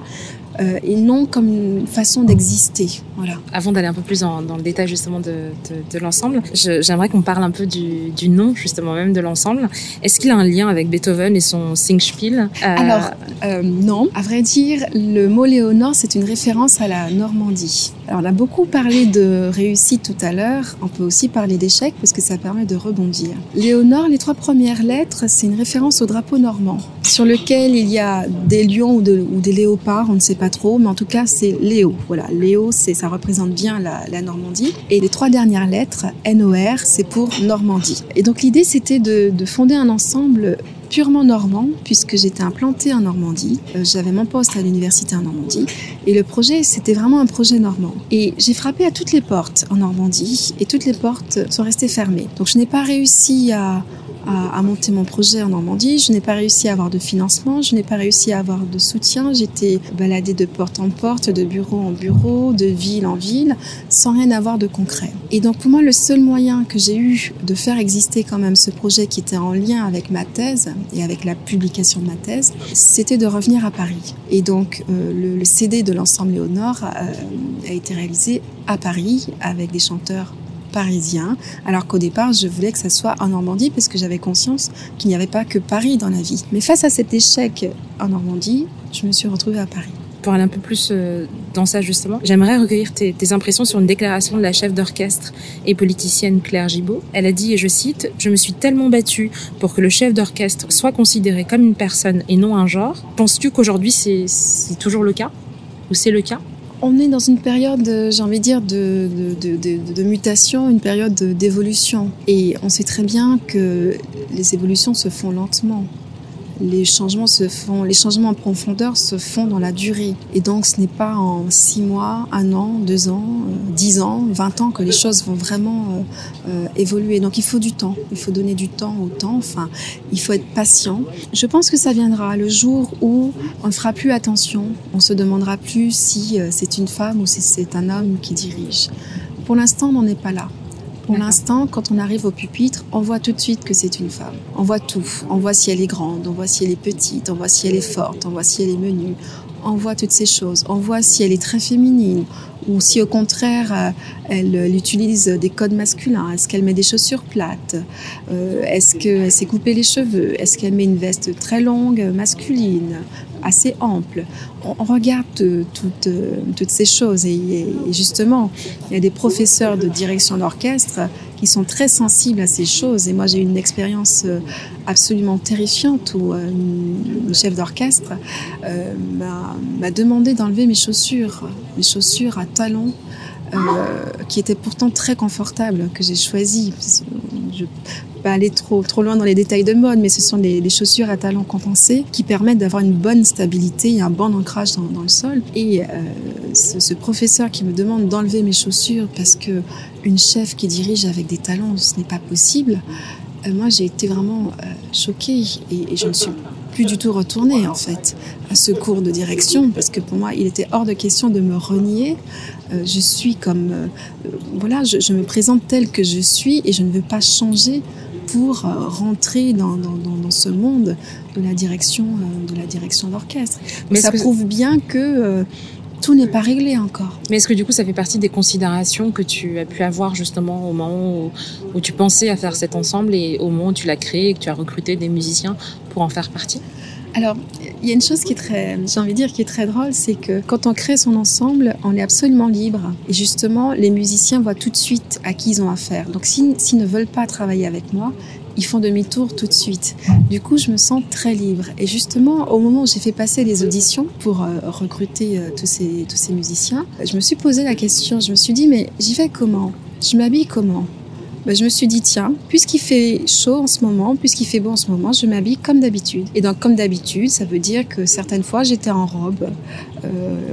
Euh, et non comme une façon d'exister. Voilà. Avant d'aller un peu plus dans, le détail justement de, de, l'ensemble, j'aimerais qu'on parle un peu du, du, nom justement même de l'ensemble. Est-ce qu'il a un lien avec Beethoven et son Singspiel? Euh... Alors euh, non, à vrai dire, le mot Léonore c'est une référence à la Normandie. Alors on a beaucoup parlé de réussite tout à l'heure, on peut aussi parler d'échec parce que ça permet de rebondir. Léonore, les trois premières lettres, c'est une référence au drapeau normand sur lequel il y a des lions ou, des léopards, on ne sait pas trop, mais en tout cas, c'est Léo. Voilà, Léo, c'est, ça représente bien la, Normandie. Et les trois dernières lettres, NOR, c'est pour Normandie. Et donc l'idée, c'était de, fonder un ensemble purement normand, puisque j'étais implantée en Normandie. Euh, j'avais mon poste à l'université en Normandie. Et le projet, c'était vraiment un projet normand. Et j'ai frappé à toutes les portes en Normandie, et toutes les portes sont restées fermées. Donc je n'ai pas réussi à à, monter mon projet en Normandie. Je n'ai pas réussi à avoir de financement, je n'ai pas réussi à avoir de soutien. J'étais baladée de porte en porte, de bureau en bureau, de ville en ville, sans rien avoir de concret. Et donc pour moi, le seul moyen que j'ai eu de faire exister quand même ce projet qui était en lien avec ma thèse et avec la publication de ma thèse, c'était de revenir à Paris. Et donc euh, le, CD de l'ensemble Léonore euh, a été réalisé à Paris avec des chanteurs parisien, alors qu'au départ, je voulais que ça soit en Normandie parce que j'avais conscience qu'il n'y avait pas que Paris dans la vie. Mais face à cet échec en Normandie, je me suis retrouvée à Paris. Pour aller un peu plus euh, dans ça justement, j'aimerais recueillir tes, impressions sur une déclaration de la chef d'orchestre et politicienne Claire Gibault. Elle a dit, et je cite, Je me suis tellement battue pour que le chef d'orchestre soit considéré comme une personne et non un genre. Penses-tu qu'aujourd'hui c'est toujours le cas Ou c'est le cas? On est dans une période, j'ai envie de dire, de, de, mutation, une période d'évolution. Et on sait très bien que les évolutions se font lentement les changements se font, les changements en profondeur se font dans la durée. Et donc, ce n'est pas en six mois, un an, deux ans, euh, dix ans, vingt ans que les choses vont vraiment euh, euh, évoluer. Donc, il faut du temps. Il faut donner du temps au temps. Enfin, il faut être patient. Je pense que ça viendra le jour où on ne fera plus attention. On se demandera plus si c'est une femme ou si c'est un homme qui dirige. Pour l'instant, on n'en est pas là. Pour l'instant, quand on arrive au pupitre, on voit tout de suite que c'est une femme. On voit tout. On voit si elle est grande, on voit si elle est petite, on voit si elle est forte, on voit si elle est menue. On voit toutes ces choses. On voit si elle est très féminine ou si au contraire euh, elle, utilise des codes masculins. Est-ce qu'elle met des chaussures plates? Euh, Est-ce qu'elle s'est coupé les cheveux? Est-ce qu'elle met une veste très longue masculine? Assez ample. On, regarde euh, toutes, euh, ces choses et, justement, il y a des professeurs de direction d'orchestre qui sont très sensibles à ces choses. Et moi, j'ai eu une expérience euh, absolument terrifiante où une chef d'orchestre m'a demandé d'enlever mes chaussures, mes chaussures à talons euh, qui était pourtant très confortable, que j'ai choisi. Je vais pas aller trop, trop loin dans les détails de mode, mais ce sont les, chaussures à talons compensés qui permettent d'avoir une bonne stabilité et un bon ancrage dans, le sol. Et euh, ce, professeur qui me demande d'enlever mes chaussures parce que une chef qui dirige avec des talons, ce n'est pas possible. Euh, moi, j'ai été vraiment choquée et, et je ne suis plus du tout retournée en fait à ce cours de direction parce que pour moi il était hors de question de me renier euh, je suis comme euh, voilà, je, me présente telle que je suis et je ne veux pas changer pour euh, rentrer dans, ce monde de la direction de la direction d'orchestre. Mais ça prouve bien que tout n'est pas réglé encore. Mais est-ce que du coup ça fait partie des considérations que tu as pu avoir justement au moment où, où tu pensais à faire cet ensemble et au moment où tu l'as créé et que tu as recruté des musiciens pour en faire partie? Alors, il y a une chose qui est très, j'ai envie de dire, qui est très drôle, c'est que quand on crée son ensemble, on est absolument libre. Et justement, les musiciens voient tout de suite à qui ils ont affaire. Donc, s'ils ne veulent pas travailler avec moi, ils font demi-tour tout de suite. Du coup, je me sens très libre. Et justement, au moment où j'ai fait passer les auditions pour euh, recruter euh, tous, ces, tous ces musiciens, je me suis posé la question, je me suis dit, mais j'y vais comment? Je m'habille comment? Bah, je me suis dit, tiens, puisqu'il fait chaud en ce moment, puisqu'il fait beau en ce moment, je m'habille comme d'habitude. Et donc, comme d'habitude, ça veut dire que certaines fois, j'étais en robe, euh,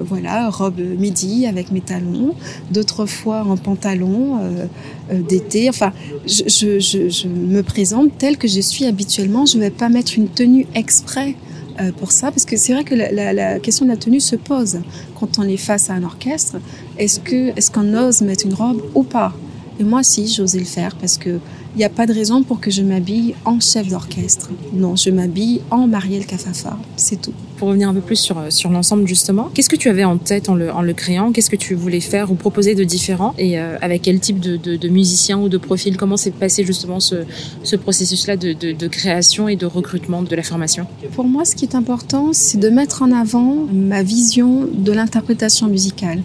voilà, robe midi avec mes talons, d'autres fois en pantalon euh, euh, d'été. Enfin, je, me présente telle que je suis habituellement. Je ne vais pas mettre une tenue exprès pour ça, parce que c'est vrai que la, la, la, question de la tenue se pose quand on est face à un orchestre. Est-ce que est-ce qu'on ose mettre une robe ou pas? Et moi, si, j'osais le faire parce que il n'y a pas de raison pour que je m'habille en chef d'orchestre. Non, je m'habille en Marielle Cafafa, c'est tout. Pour revenir un peu plus sur, sur l'ensemble justement, qu'est-ce que tu avais en tête en le, en le créant? Qu'est-ce que tu voulais faire ou proposer de différent? Et euh, avec quel type de, de, de musicien ou de profil? Comment s'est passé justement ce, ce processus-là de, de, création et de recrutement de la formation? Pour moi, ce qui est important, c'est de mettre en avant ma vision de l'interprétation musicale.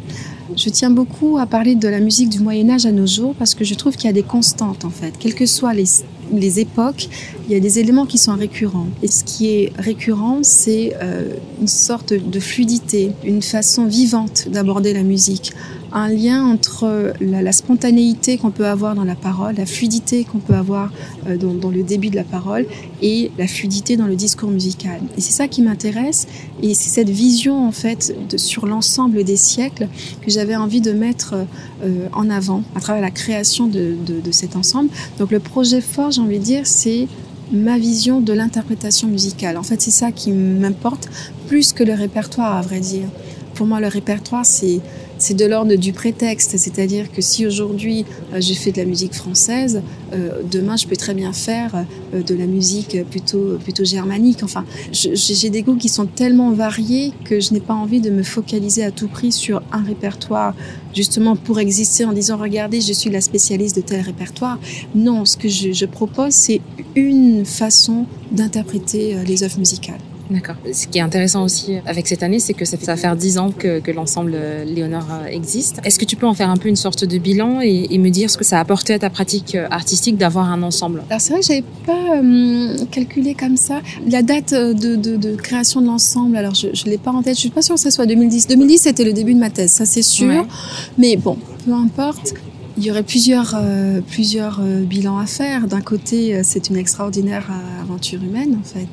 Je tiens beaucoup à parler de la musique du Moyen Âge à nos jours parce que je trouve qu'il y a des constantes en fait. Quelles que soient les, les, époques, il y a des éléments qui sont récurrents. Et ce qui est récurrent, c'est euh, une sorte de fluidité, une façon vivante d'aborder la musique un lien entre la, la spontanéité qu'on peut avoir dans la parole, la fluidité qu'on peut avoir euh, dans, dans, le début de la parole et la fluidité dans le discours musical. Et c'est ça qui m'intéresse et c'est cette vision en fait de, sur l'ensemble des siècles que j'avais envie de mettre euh, en avant à travers la création de, de, de cet ensemble. Donc le projet fort, j'ai envie de dire, c'est ma vision de l'interprétation musicale. En fait, c'est ça qui m'importe plus que le répertoire, à vrai dire. Pour moi, le répertoire, c'est c'est de l'ordre du prétexte, c'est-à-dire que si aujourd'hui euh, j'ai fait de la musique française, euh, demain je peux très bien faire euh, de la musique plutôt plutôt germanique. Enfin, j'ai des goûts qui sont tellement variés que je n'ai pas envie de me focaliser à tout prix sur un répertoire justement pour exister en disant regardez je suis la spécialiste de tel répertoire. Non, ce que je, je propose c'est une façon d'interpréter les œuvres musicales. D'accord. Ce qui est intéressant aussi avec cette année, c'est que ça, fait, ça va faire dix ans que, que l'ensemble euh, Léonore euh, existe. Est-ce que tu peux en faire un peu une sorte de bilan et, et, me dire ce que ça a apporté à ta pratique euh, artistique d'avoir un ensemble? Alors c'est vrai que j'avais pas euh, calculé comme ça la date de, de, de création de l'ensemble. Alors je, je l'ai pas en tête. Je suis pas sûre que ça soit 2010. 2010 c'était le début de ma thèse, ça c'est sûr. Ouais. Mais bon, peu importe. Il y aurait plusieurs, euh, plusieurs euh, bilans à faire. D'un côté, euh, c'est une extraordinaire aventure humaine, en fait.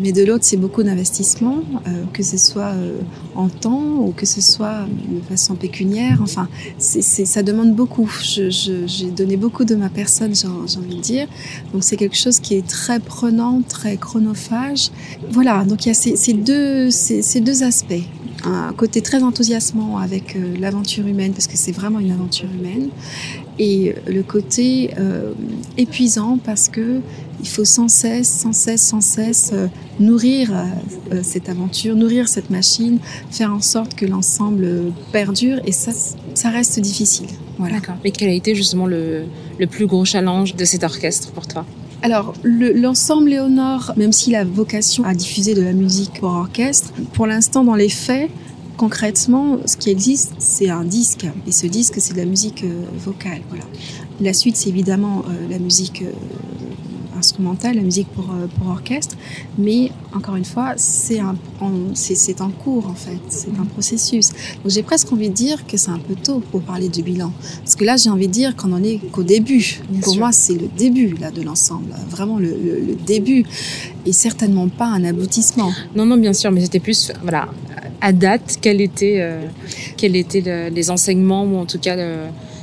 Mais de l'autre, c'est beaucoup d'investissement, euh, que ce soit en temps ou que ce soit de façon pécuniaire. Enfin, ça demande beaucoup. J'ai donné beaucoup de ma personne, j'ai, envie de dire. Donc, c'est quelque chose qui est très prenant, très chronophage. Voilà, donc il y a ces, deux, ces deux aspects un côté très enthousiasmant avec euh, l'aventure humaine, parce que c'est vraiment une aventure humaine, et le côté euh, épuisant parce que il faut sans cesse, sans cesse, sans cesse euh, nourrir euh, cette aventure, nourrir cette machine, faire en sorte que l'ensemble perdure, et ça, ça reste difficile. Voilà. Mais quel a été justement le, le plus gros challenge de cet orchestre pour toi? Alors, l'ensemble le, Léonore, même s'il a vocation à diffuser de la musique pour orchestre, pour l'instant, dans les faits, concrètement, ce qui existe, c'est un disque. Et ce disque, c'est de la musique euh, vocale. Voilà. La suite, c'est évidemment euh, la musique euh, instrumentale, la musique pour, euh, pour orchestre. Mais encore une fois, c'est en, en cours en fait, c'est un processus. Donc j'ai presque envie de dire que c'est un peu tôt pour parler du bilan. Parce que là, j'ai envie de dire qu'on en est qu'au début. Bien pour sûr. moi, c'est le début là de l'ensemble, vraiment le, le, le, début et certainement pas un aboutissement. Non, non, bien sûr, mais c'était plus, voilà, à date, quels étaient, euh, quels étaient le, les enseignements ou en tout cas le,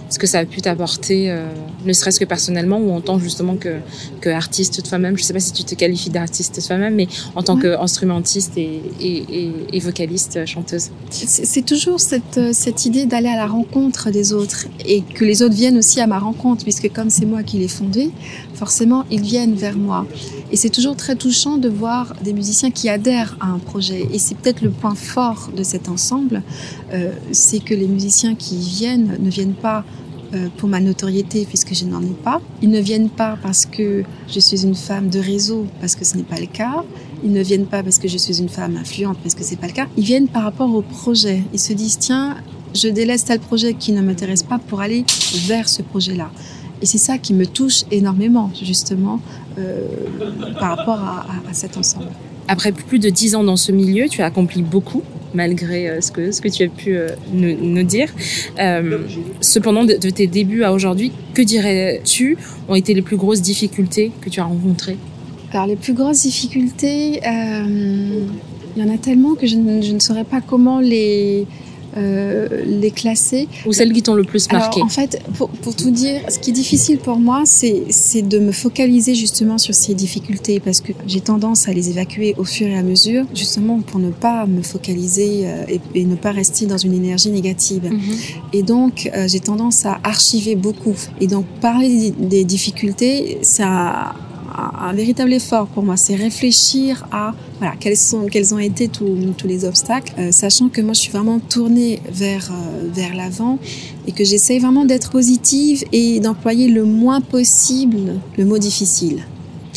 ce que ça a pu t'apporter, euh, ne serait-ce que personnellement ou en tant justement que, que artiste toi-même. Je ne sais pas si tu te qualifies d'artiste toi-même, mais en tant ouais. qu'instrumentiste et, et, et, et, vocaliste, chanteuse. C'est toujours cette, cette idée d'aller à la rencontre des autres et que les autres viennent aussi à ma rencontre, puisque comme c'est moi qui l'ai fondé, forcément ils viennent vers moi. Et c'est toujours très touchant de voir des musiciens qui adhèrent à un projet. Et c'est peut-être le point fort de cet ensemble, euh, c'est que les musiciens qui viennent ne viennent pas euh, pour ma notoriété puisque je n'en ai pas. Ils ne viennent pas parce que je suis une femme de réseau parce que ce n'est pas le cas. Ils ne viennent pas parce que je suis une femme influente parce que c'est pas le cas. Ils viennent par rapport au projet. Ils se disent tiens, je délaisse tel projet qui ne m'intéresse pas pour aller vers ce projet-là. Et c'est ça qui me touche énormément, justement, euh, par rapport à, à cet ensemble. Après plus de dix ans dans ce milieu, tu as accompli beaucoup malgré euh, ce, que, ce que tu as pu euh, nous, dire. Euh, cependant, de, tes débuts à aujourd'hui, que dirais-tu ont été les plus grosses difficultés que tu as rencontrées? Alors, les plus grosses difficultés, il y en a tellement que je je ne saurais pas comment les, euh, les classer. Ou celles qui t'ont le plus marqué En fait, pour, pour, tout dire, ce qui est difficile pour moi, c'est de me focaliser justement sur ces difficultés parce que j'ai tendance à les évacuer au fur et à mesure, justement pour ne pas me focaliser euh, et, et, ne pas rester dans une énergie négative. Mm -hmm. Et donc, euh, j'ai tendance à archiver beaucoup. Et donc, parler des difficultés, ça un véritable effort pour moi, c'est réfléchir à voilà quels sont quels ont été tous, tous les obstacles, euh, sachant que moi je suis vraiment tournée vers euh, vers l'avant et que j'essaye vraiment d'être positive et d'employer le moins possible le mot difficile.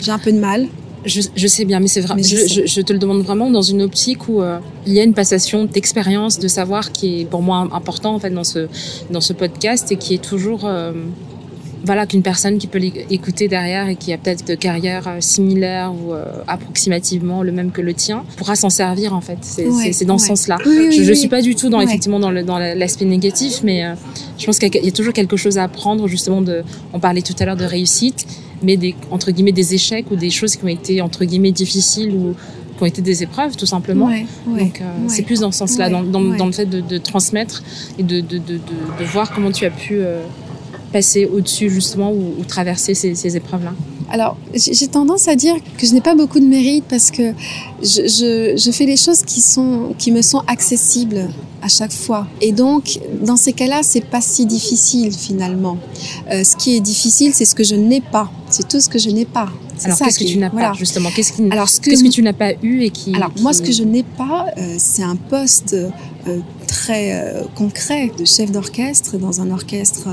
J'ai un peu de mal. Je, je sais bien, mais c'est vrai. Je, je, je, te le demande vraiment dans une optique où euh, il y a une passation d'expérience, de savoir qui est pour moi important en fait dans ce dans ce podcast et qui est toujours voilà qu'une personne qui peut l'écouter derrière et qui a peut-être de carrière similaire ou euh, approximativement le même que le tien pourra s'en servir en fait. C'est ouais, dans ouais. ce sens-là. Oui, oui, je, oui. suis pas du tout dans effectivement dans le dans l'aspect négatif mais euh, je pense qu'il y a toujours quelque chose à apprendre justement de on parlait tout à l'heure de réussite mais des entre guillemets des échecs ou des choses qui ont été entre guillemets difficiles ou qui ont été des épreuves tout simplement. Ouais, ouais, donc euh, ouais, c'est plus dans ce sens là dans, dans, dans, le fait de, de transmettre et de, de, de, de, voir comment tu as pu euh, passer au-dessus justement ou, ou traverser ces, ces épreuves-là alors, j'ai tendance à dire que je n'ai pas beaucoup de mérite parce que je, je, je, fais les choses qui, sont, qui me sont accessibles à chaque fois. Et donc, dans ces cas-là, c'est pas si difficile finalement. Euh, ce qui est difficile, c'est ce que je n'ai pas. C'est tout ce que je n'ai pas. Alors, qu'est-ce que tu n'as voilà. pas justement? Qu'est-ce qui, Alors, ce que, qu'est-ce que tu n'as pas eu et qui Alors, qui... moi, ce que je n'ai pas, euh, c'est un poste euh, très concret de chef d'orchestre dans un orchestre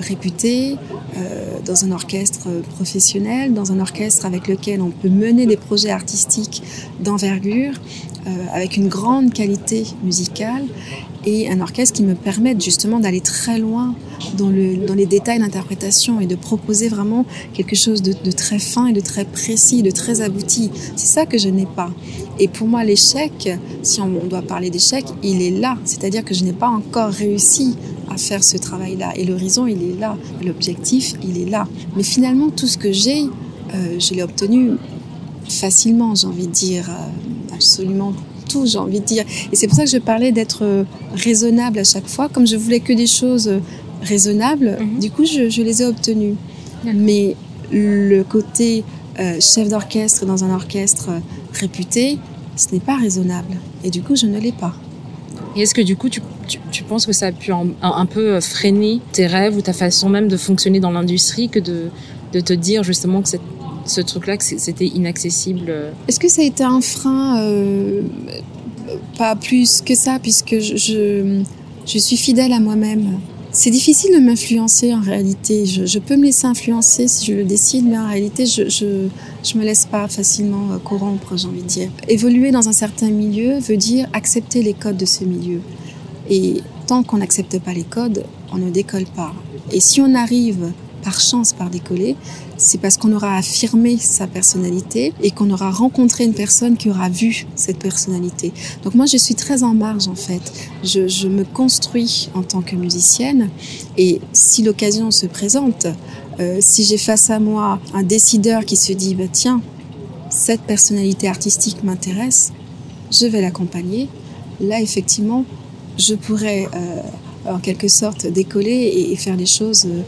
réputé, euh, dans un orchestre professionnel, dans un orchestre avec lequel on peut mener des projets artistiques d'envergure, euh, avec une grande qualité musicale et un orchestre qui me permette justement d'aller très loin dans, le, dans les détails d'interprétation et de proposer vraiment quelque chose de, très fin et de très précis, de très abouti. C'est ça que je n'ai pas. Et pour moi, l'échec, si on doit parler d'échec, il est là. C'est-à-dire que je n'ai pas encore réussi à faire ce travail-là. Et l'horizon, il est là. L'objectif, il est là. Mais finalement, tout ce que j'ai, euh, je l'ai obtenu facilement, j'ai envie de dire, euh, absolument tout, j'ai envie de dire. Et c'est pour ça que je parlais d'être raisonnable à chaque fois. Comme je voulais que des choses raisonnables, mm -hmm. du coup, je, je, les ai obtenues. Mais le côté euh, chef d'orchestre dans un orchestre réputé, ce n'est pas raisonnable. Et du coup, je ne l'ai pas. Et est-ce que du coup, tu, tu, penses que ça a pu un, peu freiner tes rêves ou ta façon même de fonctionner dans l'industrie que de, te dire justement que cette ce truc-là, que c'était inaccessible Est-ce que ça a été un frein euh, Pas plus que ça, puisque je, suis fidèle à moi-même? C'est difficile de m'influencer en réalité. Je, peux me laisser influencer si je le décide, mais en réalité, je je, je me laisse pas facilement corrompre, j'ai envie de dire. Évoluer dans un certain milieu veut dire accepter les codes de ce milieu. Et tant qu'on n'accepte pas les codes, on ne décolle pas. Et si on arrive par chance par décoller, c'est parce qu'on aura affirmé sa personnalité et qu'on aura rencontré une personne qui aura vu cette personnalité. Donc moi, je suis très en marge en fait. Je, je me construis en tant que musicienne et si l'occasion se présente, euh, si j'ai face à moi un décideur qui se dit bah, tiens, cette personnalité artistique m'intéresse, je vais l'accompagner. Là, effectivement, je pourrais euh, en quelque sorte décoller et, faire des choses, euh,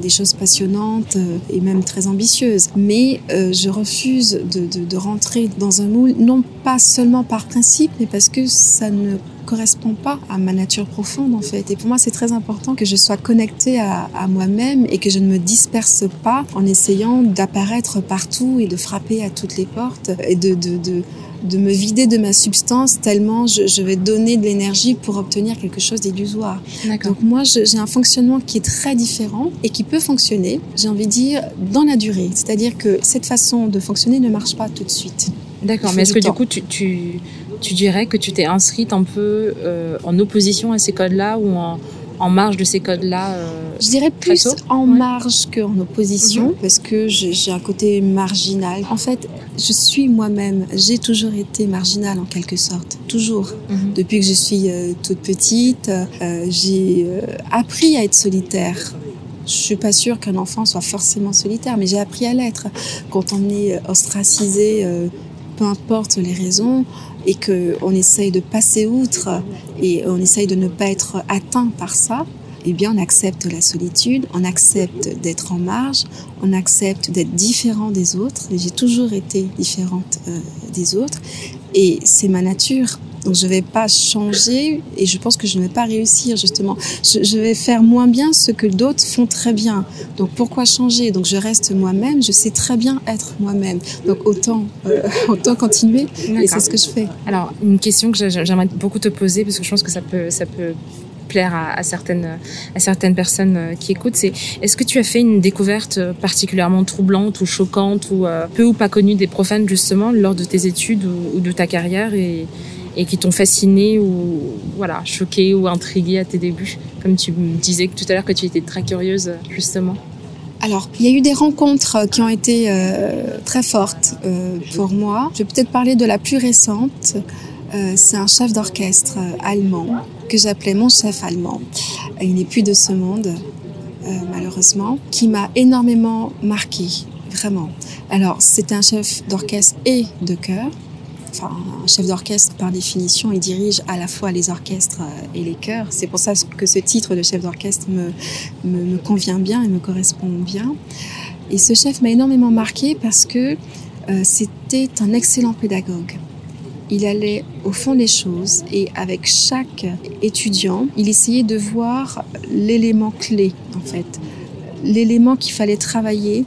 des choses passionnantes euh, et même très ambitieuses. Mais euh, je refuse de, de, de, rentrer dans un moule, non pas seulement par principe, mais parce que ça ne correspond pas à ma nature profonde en fait. Et pour moi, c'est très important que je sois connectée à, à moi-même et que je ne me disperse pas en essayant d'apparaître partout et de frapper à toutes les portes et de, de, de me vider de ma substance tellement je, je vais donner de l'énergie pour obtenir quelque chose d'illusoire. Donc moi, j'ai un fonctionnement qui est très différent et qui peut fonctionner, j'ai envie de dire, dans la durée. C'est-à-dire que cette façon de fonctionner ne marche pas tout de suite. D'accord, mais est-ce que temps. du coup, tu, tu, tu, dirais que tu t'es inscrite un peu euh, en opposition à ces codes-là ou en, en marge de ces codes-là euh, Je dirais plus en ouais. marge qu'en opposition, mm -hmm. parce que j'ai un côté marginal. En fait, je suis moi-même. J'ai toujours été marginale en quelque sorte, toujours. Mm -hmm. Depuis que je suis euh, toute petite, euh, j'ai appris à être solitaire. Je suis pas sûre qu'un enfant soit forcément solitaire, mais j'ai appris à l'être. Quand on est ostracisé peu importe les raisons, et qu'on essaye de passer outre et on essaye de ne pas être atteint par ça, eh bien, on accepte la solitude, on accepte d'être en marge, on accepte d'être différent des autres. J'ai toujours été différente euh, des autres et c'est ma nature. Donc je ne vais pas changer et je pense que je ne vais pas réussir justement. Je, vais faire moins bien ce que d'autres font très bien. Donc pourquoi changer? Donc je reste moi-même, je sais très bien être moi-même. Donc autant, euh, *laughs* autant continuer et c'est ce que je fais. Alors une question que j'aimerais beaucoup te poser parce que je pense que ça peut, ça peut plaire à, certaines, à certaines personnes euh, qui écoutent, c'est est-ce que tu as fait une découverte particulièrement troublante ou choquante ou euh, peu ou pas connue des profanes justement lors de tes études ou, ou de ta carrière et, et qui t'ont fasciné ou voilà choqué ou intrigué à tes débuts Comme tu me disais tout à l'heure que tu étais très curieuse justement. Alors, il y a eu des rencontres qui ont été euh, très fortes euh, pour moi. Je vais peut-être parler de la plus récente. Euh, c'est un chef d'orchestre allemand que j'appelais mon chef allemand. Il n'est plus de ce monde, malheureusement, qui m'a énormément marqué, vraiment. Alors, c'était un chef d'orchestre et de chœur enfin, un chef d'orchestre, par définition, il dirige à la fois les orchestres euh, et les chœurs. C'est pour ça que ce titre de chef d'orchestre me, me, convient bien et me correspond bien. Et ce chef m'a énormément marqué parce que euh, c'était un excellent pédagogue. Il allait au fond des choses et avec chaque étudiant, il essayait de voir l'élément clé, en fait, l'élément qu'il fallait travailler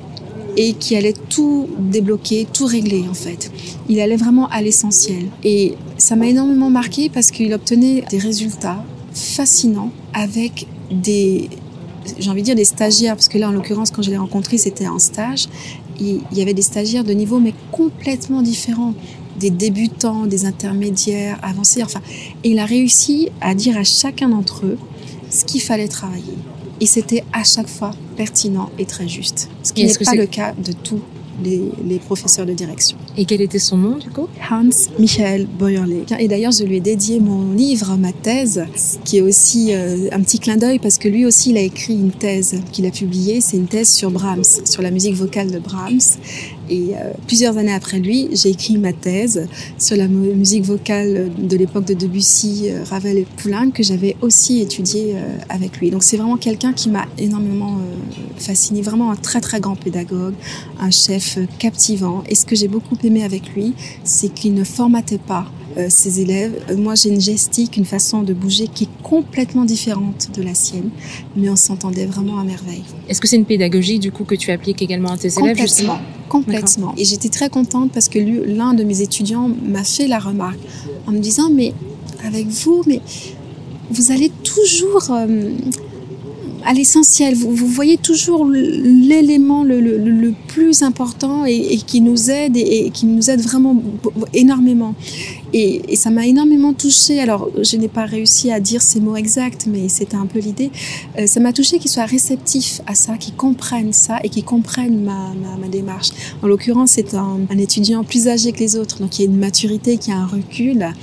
et qui allait tout débloquer, tout régler en fait. Il allait vraiment à l'essentiel. Et ça m'a énormément marqué parce qu'il obtenait des résultats fascinants avec des, j'ai envie de dire des stagiaires, parce que là en l'occurrence quand je l'ai rencontré c'était un stage, il y avait des stagiaires de niveau mais complètement différents des débutants, des intermédiaires, avancés, enfin, et il a réussi à dire à chacun d'entre eux ce qu'il fallait travailler. Et c'était à chaque fois pertinent et très juste. Ce qui n'est pas le cas de tous les, professeurs de direction. Et quel était son nom du coup? Hans Michael Beuerle. Et d'ailleurs, je lui ai dédié mon livre, ma thèse, qui est aussi euh, un petit clin d'œil parce que lui aussi, il a écrit une thèse qu'il a publiée. C'est une thèse sur Brahms, sur la musique vocale de Brahms. Et euh, plusieurs années après lui, j'ai écrit ma thèse sur la musique vocale de l'époque de Debussy, euh, Ravel et Poulenc que j'avais aussi étudié euh, avec lui. Donc c'est vraiment quelqu'un qui m'a énormément fasciné, vraiment un très très grand pédagogue, un chef captivant. Et ce que j'ai beaucoup aimé avec lui, c'est qu'il ne formatait pas ses élèves. Moi, j'ai une gestique, une façon de bouger qui est complètement différente de la sienne, mais on s'entendait vraiment à merveille. Est-ce que c'est une pédagogie du coup que tu appliques également à tes élèves justement? Complètement. Et j'étais très contente parce que l'un de mes étudiants m'a fait la remarque en me disant mais avec vous, mais vous allez toujours euh, à l'essentiel. Vous, voyez toujours l'élément le, plus important et, qui nous aide et, qui nous aide vraiment énormément. Et, ça m'a énormément touchée. Alors, je n'ai pas réussi à dire ces mots exacts, mais c'était un peu l'idée. Euh, ça m'a touchée qu'ils soient réceptifs à ça, qu'ils comprennent ça et qu'ils comprennent ma, ma, ma, démarche. En l'occurrence, c'est un, étudiant plus âgé que les autres, donc qui a une maturité, qui a un recul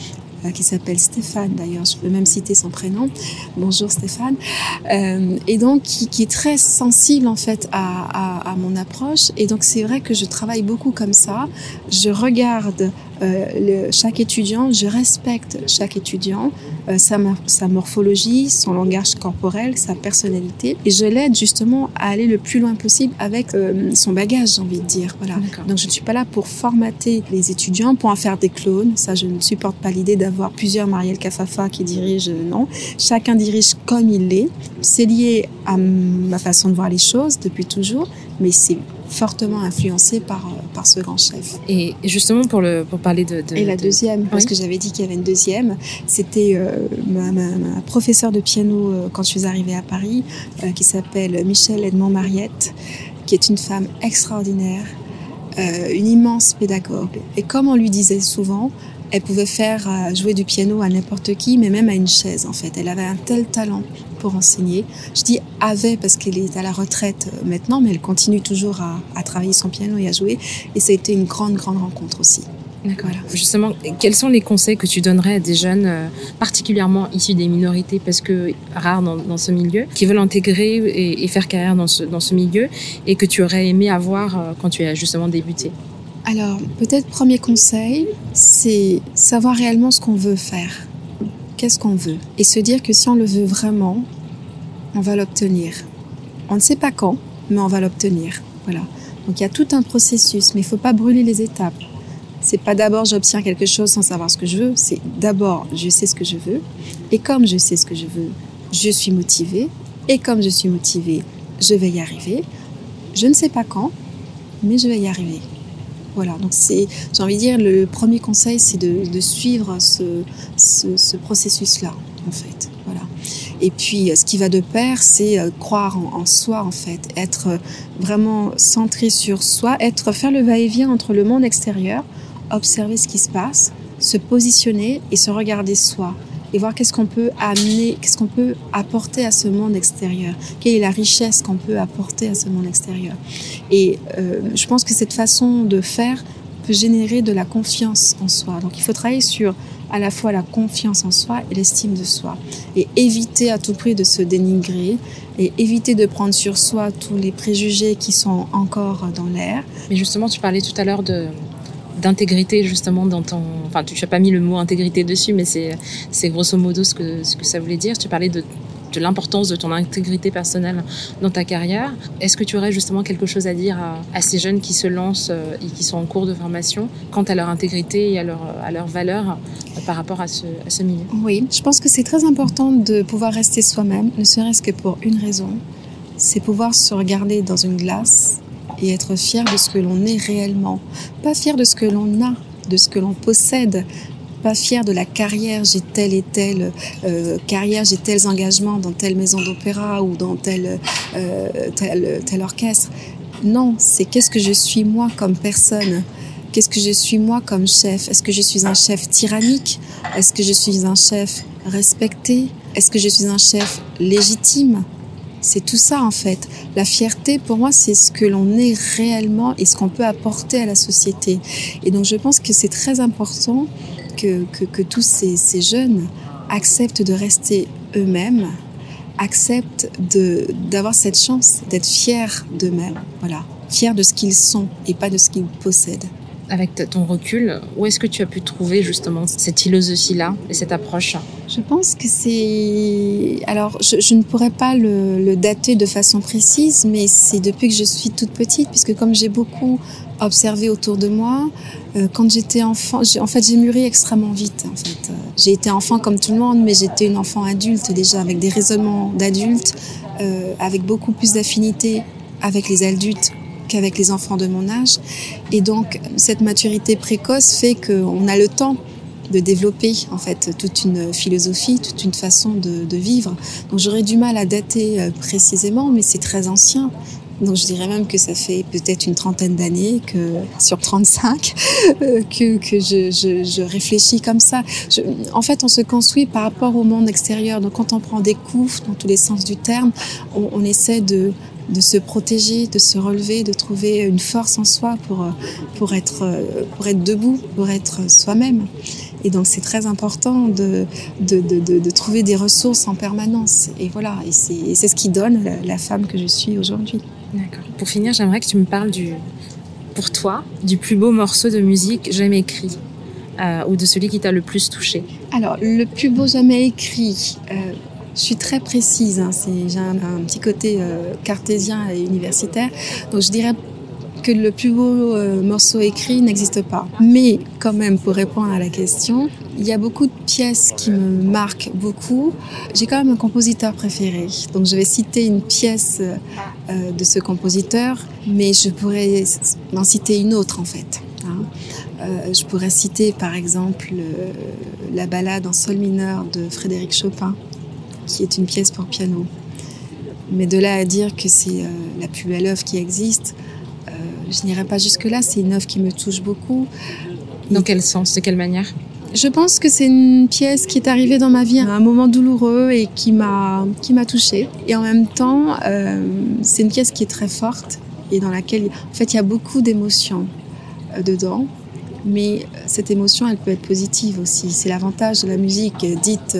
qui s'appelle Stéphane d'ailleurs, je peux même citer son prénom. Bonjour Stéphane. Euh, et donc qui, qui, est très sensible en fait à, à, à mon approche. Et donc c'est vrai que je travaille beaucoup comme ça. Je regarde euh, le, chaque étudiant, je respecte chaque étudiant, euh, sa, sa, morphologie, son langage corporel, sa personnalité, et je l'aide justement à aller le plus loin possible avec euh, son bagage, j'ai envie de dire. Voilà. Donc je ne suis pas là pour formater les étudiants, pour en faire des clones. Ça, je ne supporte pas l'idée d'avoir plusieurs Marielle Kafafa qui dirigent. Non, chacun dirige comme il l'est. C'est lié à ma façon de voir les choses depuis toujours, mais c'est fortement influencé par, euh, par ce grand chef. Et justement, pour, le, pour parler de... de et la deuxième, parce que j'avais dit qu'il y avait une deuxième, c'était euh, ma, ma, ma, professeure de piano euh, quand je suis arrivée à Paris, euh, qui s'appelle Michel Edmond Mariette, qui est une femme extraordinaire, euh, une immense pédagogue. Et comme on lui disait souvent, elle pouvait faire jouer du piano à n'importe qui, mais même à une chaise en fait. Elle avait un tel talent pour enseigner. Je dis avait parce qu'elle est à la retraite euh, maintenant, mais elle continue toujours à, à, travailler son piano et à jouer. Et ça a été une grande, grande rencontre aussi. D'accord. Voilà. Justement, quels sont les conseils que tu donnerais à des jeunes, euh, particulièrement issus des minorités, parce que rares dans, dans ce milieu, qui veulent intégrer et, et, faire carrière dans ce, dans ce milieu, et que tu aurais aimé avoir euh, quand tu as justement débuté? Alors, peut-être premier conseil, c'est savoir réellement ce qu'on veut faire. Qu'est-ce qu'on veut? Et se dire que si on le veut vraiment, on va l'obtenir. On ne sait pas quand, mais on va l'obtenir. Voilà. Donc il y a tout un processus, mais il ne faut pas brûler les étapes. C'est pas d'abord j'obtiens quelque chose sans savoir ce que je veux, c'est d'abord je sais ce que je veux, et comme je sais ce que je veux, je suis motivée, et comme je suis motivée, je vais y arriver. Je ne sais pas quand, mais je vais y arriver. Voilà, donc c'est, j'ai envie de dire, le premier conseil, c'est de, suivre ce, ce, processus-là, en fait. Voilà. Et puis, ce qui va de pair, c'est euh, croire en, soi, en fait, être vraiment centré sur soi, être faire le va-et-vient entre le monde extérieur, observer ce qui se passe, se positionner et se regarder soi et voir qu'est-ce qu'on peut amener, qu'est-ce qu'on peut apporter à ce monde extérieur, quelle est la richesse qu'on peut apporter à ce monde extérieur. Et euh, je pense que cette façon de faire peut générer de la confiance en soi. Donc il faut travailler sur à la fois la confiance en soi et l'estime de soi et éviter à tout prix de se dénigrer et éviter de prendre sur soi tous les préjugés qui sont encore dans l'air. Mais justement, tu parlais tout à l'heure de d'intégrité justement dans ton enfin tu n'as pas mis le mot intégrité dessus mais c'est c'est grosso modo ce que ce que ça voulait dire. Tu parlais de de l'importance de ton intégrité personnelle dans ta carrière. Est-ce que tu aurais justement quelque chose à dire à, ces jeunes qui se lancent euh, et qui sont en cours de formation quant à leur intégrité et à leur, à leur valeur euh, par rapport à ce, à ce milieu? Oui, je pense que c'est très important de pouvoir rester soi-même, ne serait-ce que pour une raison, c'est pouvoir se regarder dans une glace et être fier de ce que l'on est réellement. Pas fier de ce que l'on a, de ce que l'on possède, pas fier de la carrière, j'ai telle et telle euh, carrière, j'ai tels engagements dans telle maison d'opéra ou dans euh, tel orchestre. Non, c'est qu'est-ce que je suis moi comme personne? Qu'est-ce que je suis moi comme chef? Est-ce que je suis un chef tyrannique? Est-ce que je suis un chef respecté? Est-ce que je suis un chef légitime? C'est tout ça en fait. La fierté, pour moi, c'est ce que l'on est réellement et ce qu'on peut apporter à la société. Et donc je pense que c'est très important que, que, tous ces, ces, jeunes acceptent de rester eux-mêmes, acceptent d'avoir cette chance d'être fiers d'eux-mêmes. Voilà, fiers de ce qu'ils sont et pas de ce qu'ils possèdent avec ton recul, où est-ce que tu as pu trouver justement cette philosophie-là et cette approche? Je pense que c'est... Alors, je, ne pourrais pas le, dater de façon précise, mais c'est depuis que je suis toute petite, puisque comme j'ai beaucoup observé autour de moi, euh, quand j'étais enfant, en fait, j'ai mûri extrêmement vite. En fait, j'ai été enfant comme tout le monde, mais j'étais une enfant adulte déjà, avec des raisonnements d'adulte, euh, avec beaucoup plus d'affinité avec les adultes qu'avec les enfants de mon âge. Et donc, cette maturité précoce fait qu'on a le temps de développer en fait toute une philosophie, toute une façon de, vivre. Donc j'aurais du mal à dater euh, précisément, mais c'est très ancien. Donc je dirais même que ça fait peut-être une trentaine d'années que sur 35 euh, que, que je, réfléchis comme ça. en fait, on se construit par rapport au monde extérieur. Donc quand on prend des coups dans tous les sens du terme, on essaie de de se protéger, de se relever, de trouver une force en soi pour, pour, être, pour être debout, pour être soi-même. Et donc c'est très important de de, de, de, trouver des ressources en permanence. Et voilà, et c'est ce qui donne la, femme que je suis aujourd'hui. D'accord. Pour finir, j'aimerais que tu me parles du, pour toi, du plus beau morceau de musique jamais écrit. Euh, ou de celui qui t'a le plus touché Alors, le plus beau jamais écrit, euh, je suis très précise. Hein, j'ai un, petit côté euh, cartésien et universitaire. Donc je dirais que le plus beau euh, morceau écrit n'existe pas. Mais quand même, pour répondre à la question, il y a beaucoup de pièces qui me marquent beaucoup. J'ai quand même un compositeur préféré. Donc je vais citer une pièce euh, de ce compositeur, mais je pourrais en citer une autre en fait. Hein. je pourrais citer par exemple la balade en sol mineur de Frédéric Chopin, qui est une pièce pour piano. Mais de là à dire que c'est euh, la plus belle œuvre qui existe, euh, je n'irai pas jusque-là. C'est une œuvre qui me touche beaucoup. Dans quel sens De quelle manière? Je pense que c'est une pièce qui est arrivée dans ma vie à un moment douloureux et qui m'a qui m'a touchée. Et en même temps, euh, c'est une pièce qui est très forte et dans laquelle, en fait, il y a beaucoup d'émotions dedans. Mais cette émotion, elle peut être positive aussi. C'est l'avantage de la musique dite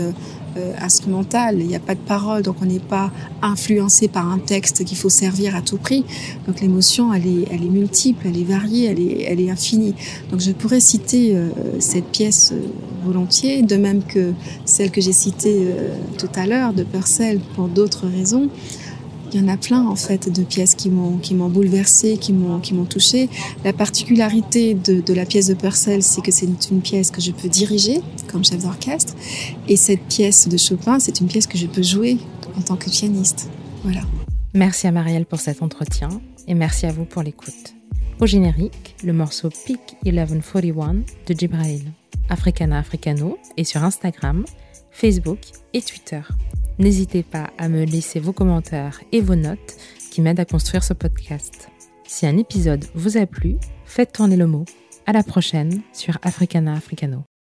euh, instrumentale. Il n'y a pas de parole, donc on n'est pas influencé par un texte qu'il faut servir à tout prix. Donc l'émotion, elle est, multiple, elle est variée, elle est, infinie. Donc je pourrais citer euh, cette pièce euh, volontiers, de même que celle que j'ai citée tout à l'heure de Purcell pour d'autres raisons. Il y en a plein en fait de pièces qui m'ont qui m'ont bouleversée, qui m'ont qui m'ont touchée. La particularité de, de la pièce de Purcell, c'est que c'est une pièce que je peux diriger comme chef d'orchestre, et cette pièce de Chopin, c'est une pièce que je peux jouer en tant que pianiste. Voilà. Merci à Marielle pour cet entretien et merci à vous pour l'écoute. Au générique, le morceau Peak 1141 de Jibrail. Africana Africano et sur Instagram, Facebook et Twitter. N'hésitez pas à me laisser vos commentaires et vos notes qui m'aident à construire ce podcast. Si un épisode vous a plu, faites tourner le mot. À la prochaine sur Africana Africano.